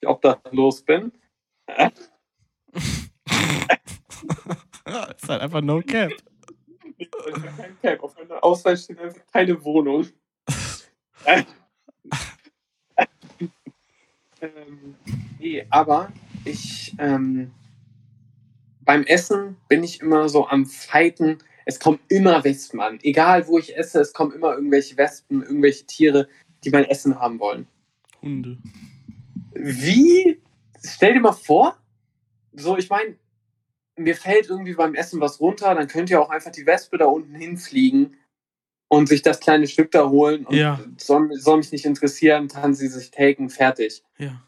ich obdachlos bin. ist halt einfach no cap. Ich hab kein Cap. Auf meiner Ausweis steht einfach keine Wohnung. ähm, nee, aber ich ähm, beim Essen bin ich immer so am Fighten. Es kommen immer Wespen an. Egal wo ich esse, es kommen immer irgendwelche Wespen, irgendwelche Tiere, die mein Essen haben wollen. Hunde. Wie? Stell dir mal vor, so, ich meine, mir fällt irgendwie beim Essen was runter, dann könnte ja auch einfach die Wespe da unten hinfliegen und sich das kleine Stück da holen und Ja. soll, soll mich nicht interessieren, kann sie sich taken, fertig. Ja.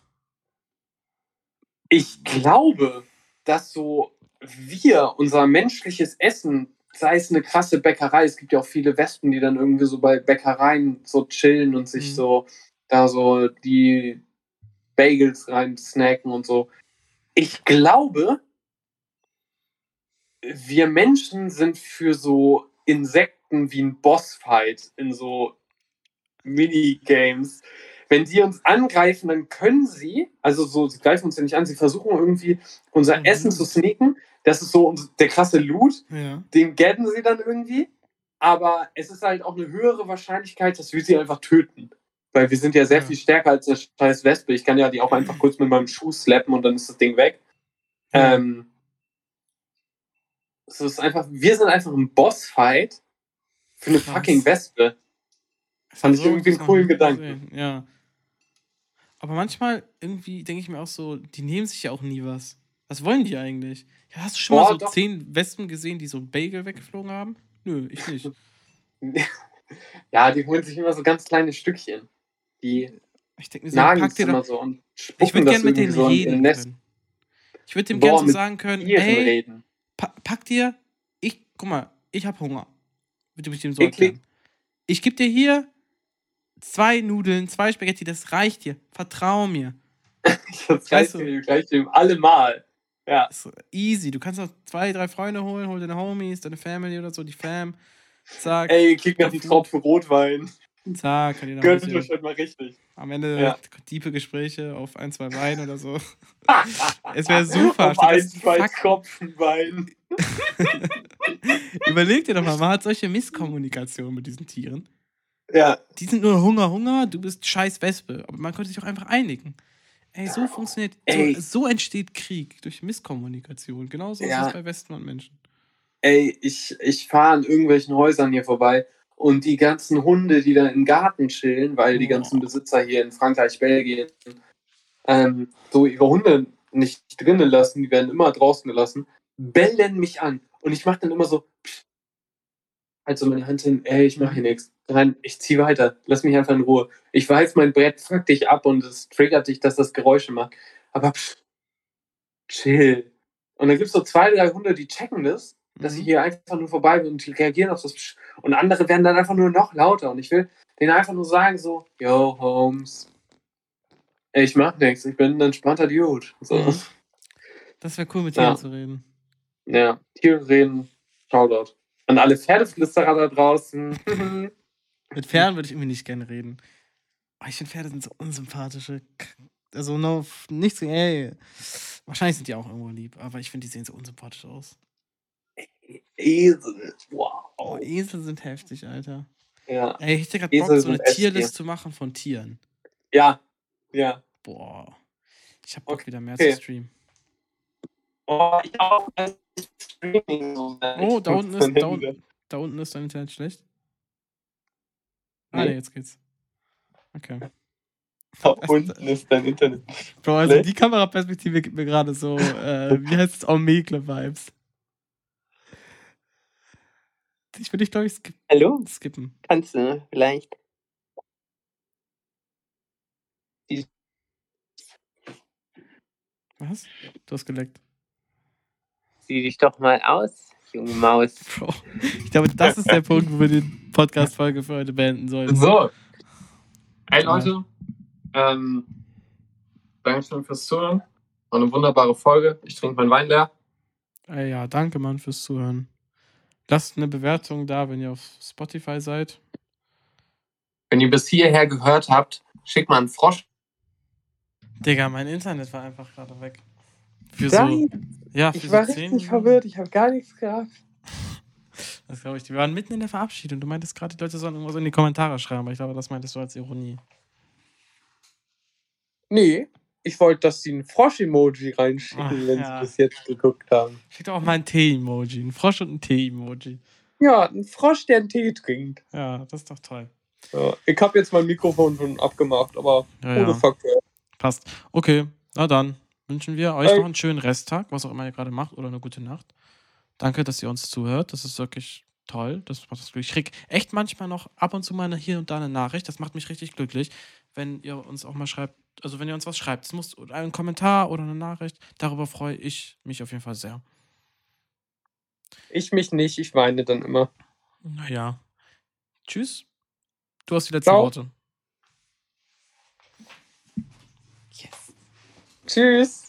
Ich glaube, dass so wir, unser menschliches Essen, sei es eine krasse Bäckerei, es gibt ja auch viele Wespen, die dann irgendwie so bei Bäckereien so chillen und sich Mhm. so da so die Bagels rein snacken und so. Ich glaube, wir Menschen sind für so Insekten wie ein Bossfight in so Minigames. Wenn die uns angreifen, dann können sie, also so, sie greifen uns ja nicht an, sie versuchen irgendwie unser Mhm. Essen zu sneaken, das ist so der krasse Loot, Ja. den gelten sie dann irgendwie. Aber es ist halt auch eine höhere Wahrscheinlichkeit, dass wir sie einfach töten. Weil wir sind ja sehr Ja. viel stärker als eine scheiß Wespe. Ich kann ja die auch einfach kurz mit meinem Schuh slappen und dann ist das Ding weg. Ja. Ähm, es ist einfach, wir sind einfach ein Bossfight für eine Krass. fucking Wespe. Fand ich irgendwie einen coolen Gedanken. Ja. Aber manchmal irgendwie denke ich mir auch so, die nehmen sich ja auch nie was. Was wollen die eigentlich? Ja, hast du schon Boah, mal so doch. zehn Wespen gesehen, die so Bagel weggeflogen haben? Nö, ich nicht. Ja, die holen sich immer so ganz kleine Stückchen. Die Ich denke mir so, nagen pack immer so und Ich spucken würde das gerne mit denen so reden können. Ich würde dem gerne so sagen können, ey, reden. Pa pack dir, ich, guck mal, ich hab Hunger. Würde ich dem so erklären. Ich gebe dir hier zwei Nudeln, zwei Spaghetti, das reicht dir. Vertrau mir. Das reicht du- mir gleich dem allemal. Ja. Ist easy. Du kannst auch zwei, drei Freunde holen, hol deine Homies, deine Family oder so, die Fam. Zack, Ey, krieg noch einen Tropfen Rotwein. Zack, noch ein Gönnt euch heute mal richtig. am Ende Ja. tiefe Gespräche auf ein, zwei Wein oder so. Es wäre super. Auf ein, zwei Wein. Überleg dir doch mal, man hat solche Misskommunikation mit diesen Tieren. Ja. Die sind nur Hunger, Hunger, du bist scheiß Wespe. Aber man könnte sich auch einfach einigen. Ey, so funktioniert, Ey. so, so entsteht Krieg durch Misskommunikation. Genauso ist Ja. es bei Wespen und Menschen. Ey, ich, ich fahre an irgendwelchen Häusern hier vorbei und die ganzen Hunde, die da im Garten chillen, weil die ganzen Besitzer hier in Frankreich, Belgien, ähm, so ihre Hunde nicht drinnen lassen, die werden immer draußen gelassen, bellen mich an. Und ich mache dann immer so, psch, halt so meine Hand hin, ey, ich mache hier nichts. Nein, ich zieh weiter, lass mich einfach in Ruhe. Ich weiß, mein Brett fuckt dich ab und es triggert dich, dass das Geräusche macht. Aber psch, chill. Und dann gibt es so zwei, drei Hunde, die checken das dass Mhm. ich hier einfach nur vorbei bin und reagieren auf das Psch. und andere werden dann einfach nur noch lauter und ich will denen einfach nur sagen so, yo Holmes, ey, ich mach nichts, ich bin ein entspannter Dude. So. Mhm. Das wäre cool, mit Ja. Tieren zu reden. Ja, Tiere reden, Shoutout. An alle Pferdeflüsterer da draußen. Mit Pferden würde ich irgendwie nicht gerne reden. Aber ich finde, Pferde sind so unsympathische. Also, no, nichts, ey. Wahrscheinlich sind die auch irgendwo lieb, aber ich finde, die sehen so unsympathisch aus. Esel, wow. Oh, Esel sind heftig, Alter. Ja, Ey, ich hätte gerade Bock, so eine sind echt Tierlist zu machen von Tieren. ja, ja. Boah. Ich hab Bock, Okay. wieder mehr Okay. zu streamen. Oh, ich auch. Streaming. Oh, da unten ist, da, unten, da unten ist dein Internet schlecht. Ah, Nee. nee, jetzt geht's. Okay. Da unten ist dein Internet. Bro, also die Kameraperspektive gibt mir gerade so, äh, wie heißt es, Omegle-Vibes. Ich würde dich, glaube ich, skip Hallo, skippen. kannst du vielleicht? Was? Du hast geleckt. Sieh dich doch mal aus, junge Maus. Bro, ich glaube, das ist der Punkt, wo wir die Podcast-Folge für heute beenden sollten. So. Hey Leute, ähm, Dankeschön fürs Zuhören. War eine wunderbare Folge. Ich trinke meinen Wein leer. Ja, danke, Mann, fürs Zuhören. Lasst eine Bewertung da, wenn ihr auf Spotify seid. Wenn ihr bis hierher gehört habt, schickt mal einen Frosch. Digga, mein Internet war einfach gerade weg. Für Nein, so, ja, für ich so war 10 richtig verwirrt. Ich habe gar nichts gerafft. Das glaube ich. Wir waren mitten in der Verabschiedung. Du meintest gerade, die Leute sollen irgendwas in die Kommentare schreiben, aber ich glaube, das meintest du als Ironie. Nee, ich wollte, dass sie ein Frosch-Emoji reinschicken, Ach, wenn ja. sie bis jetzt geguckt haben. Schick doch auch mal ein Tee-Emoji. Ein Frosch und ein Tee-Emoji. Ja, ein Frosch, der einen Tee trinkt. Ja, das ist doch toll. Ja, ich habe jetzt mein Mikrofon schon abgemacht, aber Ja, ohne ja. Verkehr. Passt. Okay, na dann wünschen wir euch Ey. noch einen schönen Resttag, was auch immer ihr gerade macht, oder eine gute Nacht. Danke, dass ihr uns zuhört. Das ist wirklich toll. Das macht das glücklich. Ich krieg echt manchmal noch ab und zu mal eine- hier und da eine Nachricht. Das macht mich richtig glücklich, wenn ihr uns auch mal schreibt, also wenn ihr uns was schreibt. Es muss ein Kommentar oder eine Nachricht. Darüber freue ich mich auf jeden Fall sehr. Ich mich nicht, ich weine dann immer. Naja. Tschüss. Du hast die letzten Ciao. Worte. Tschüss.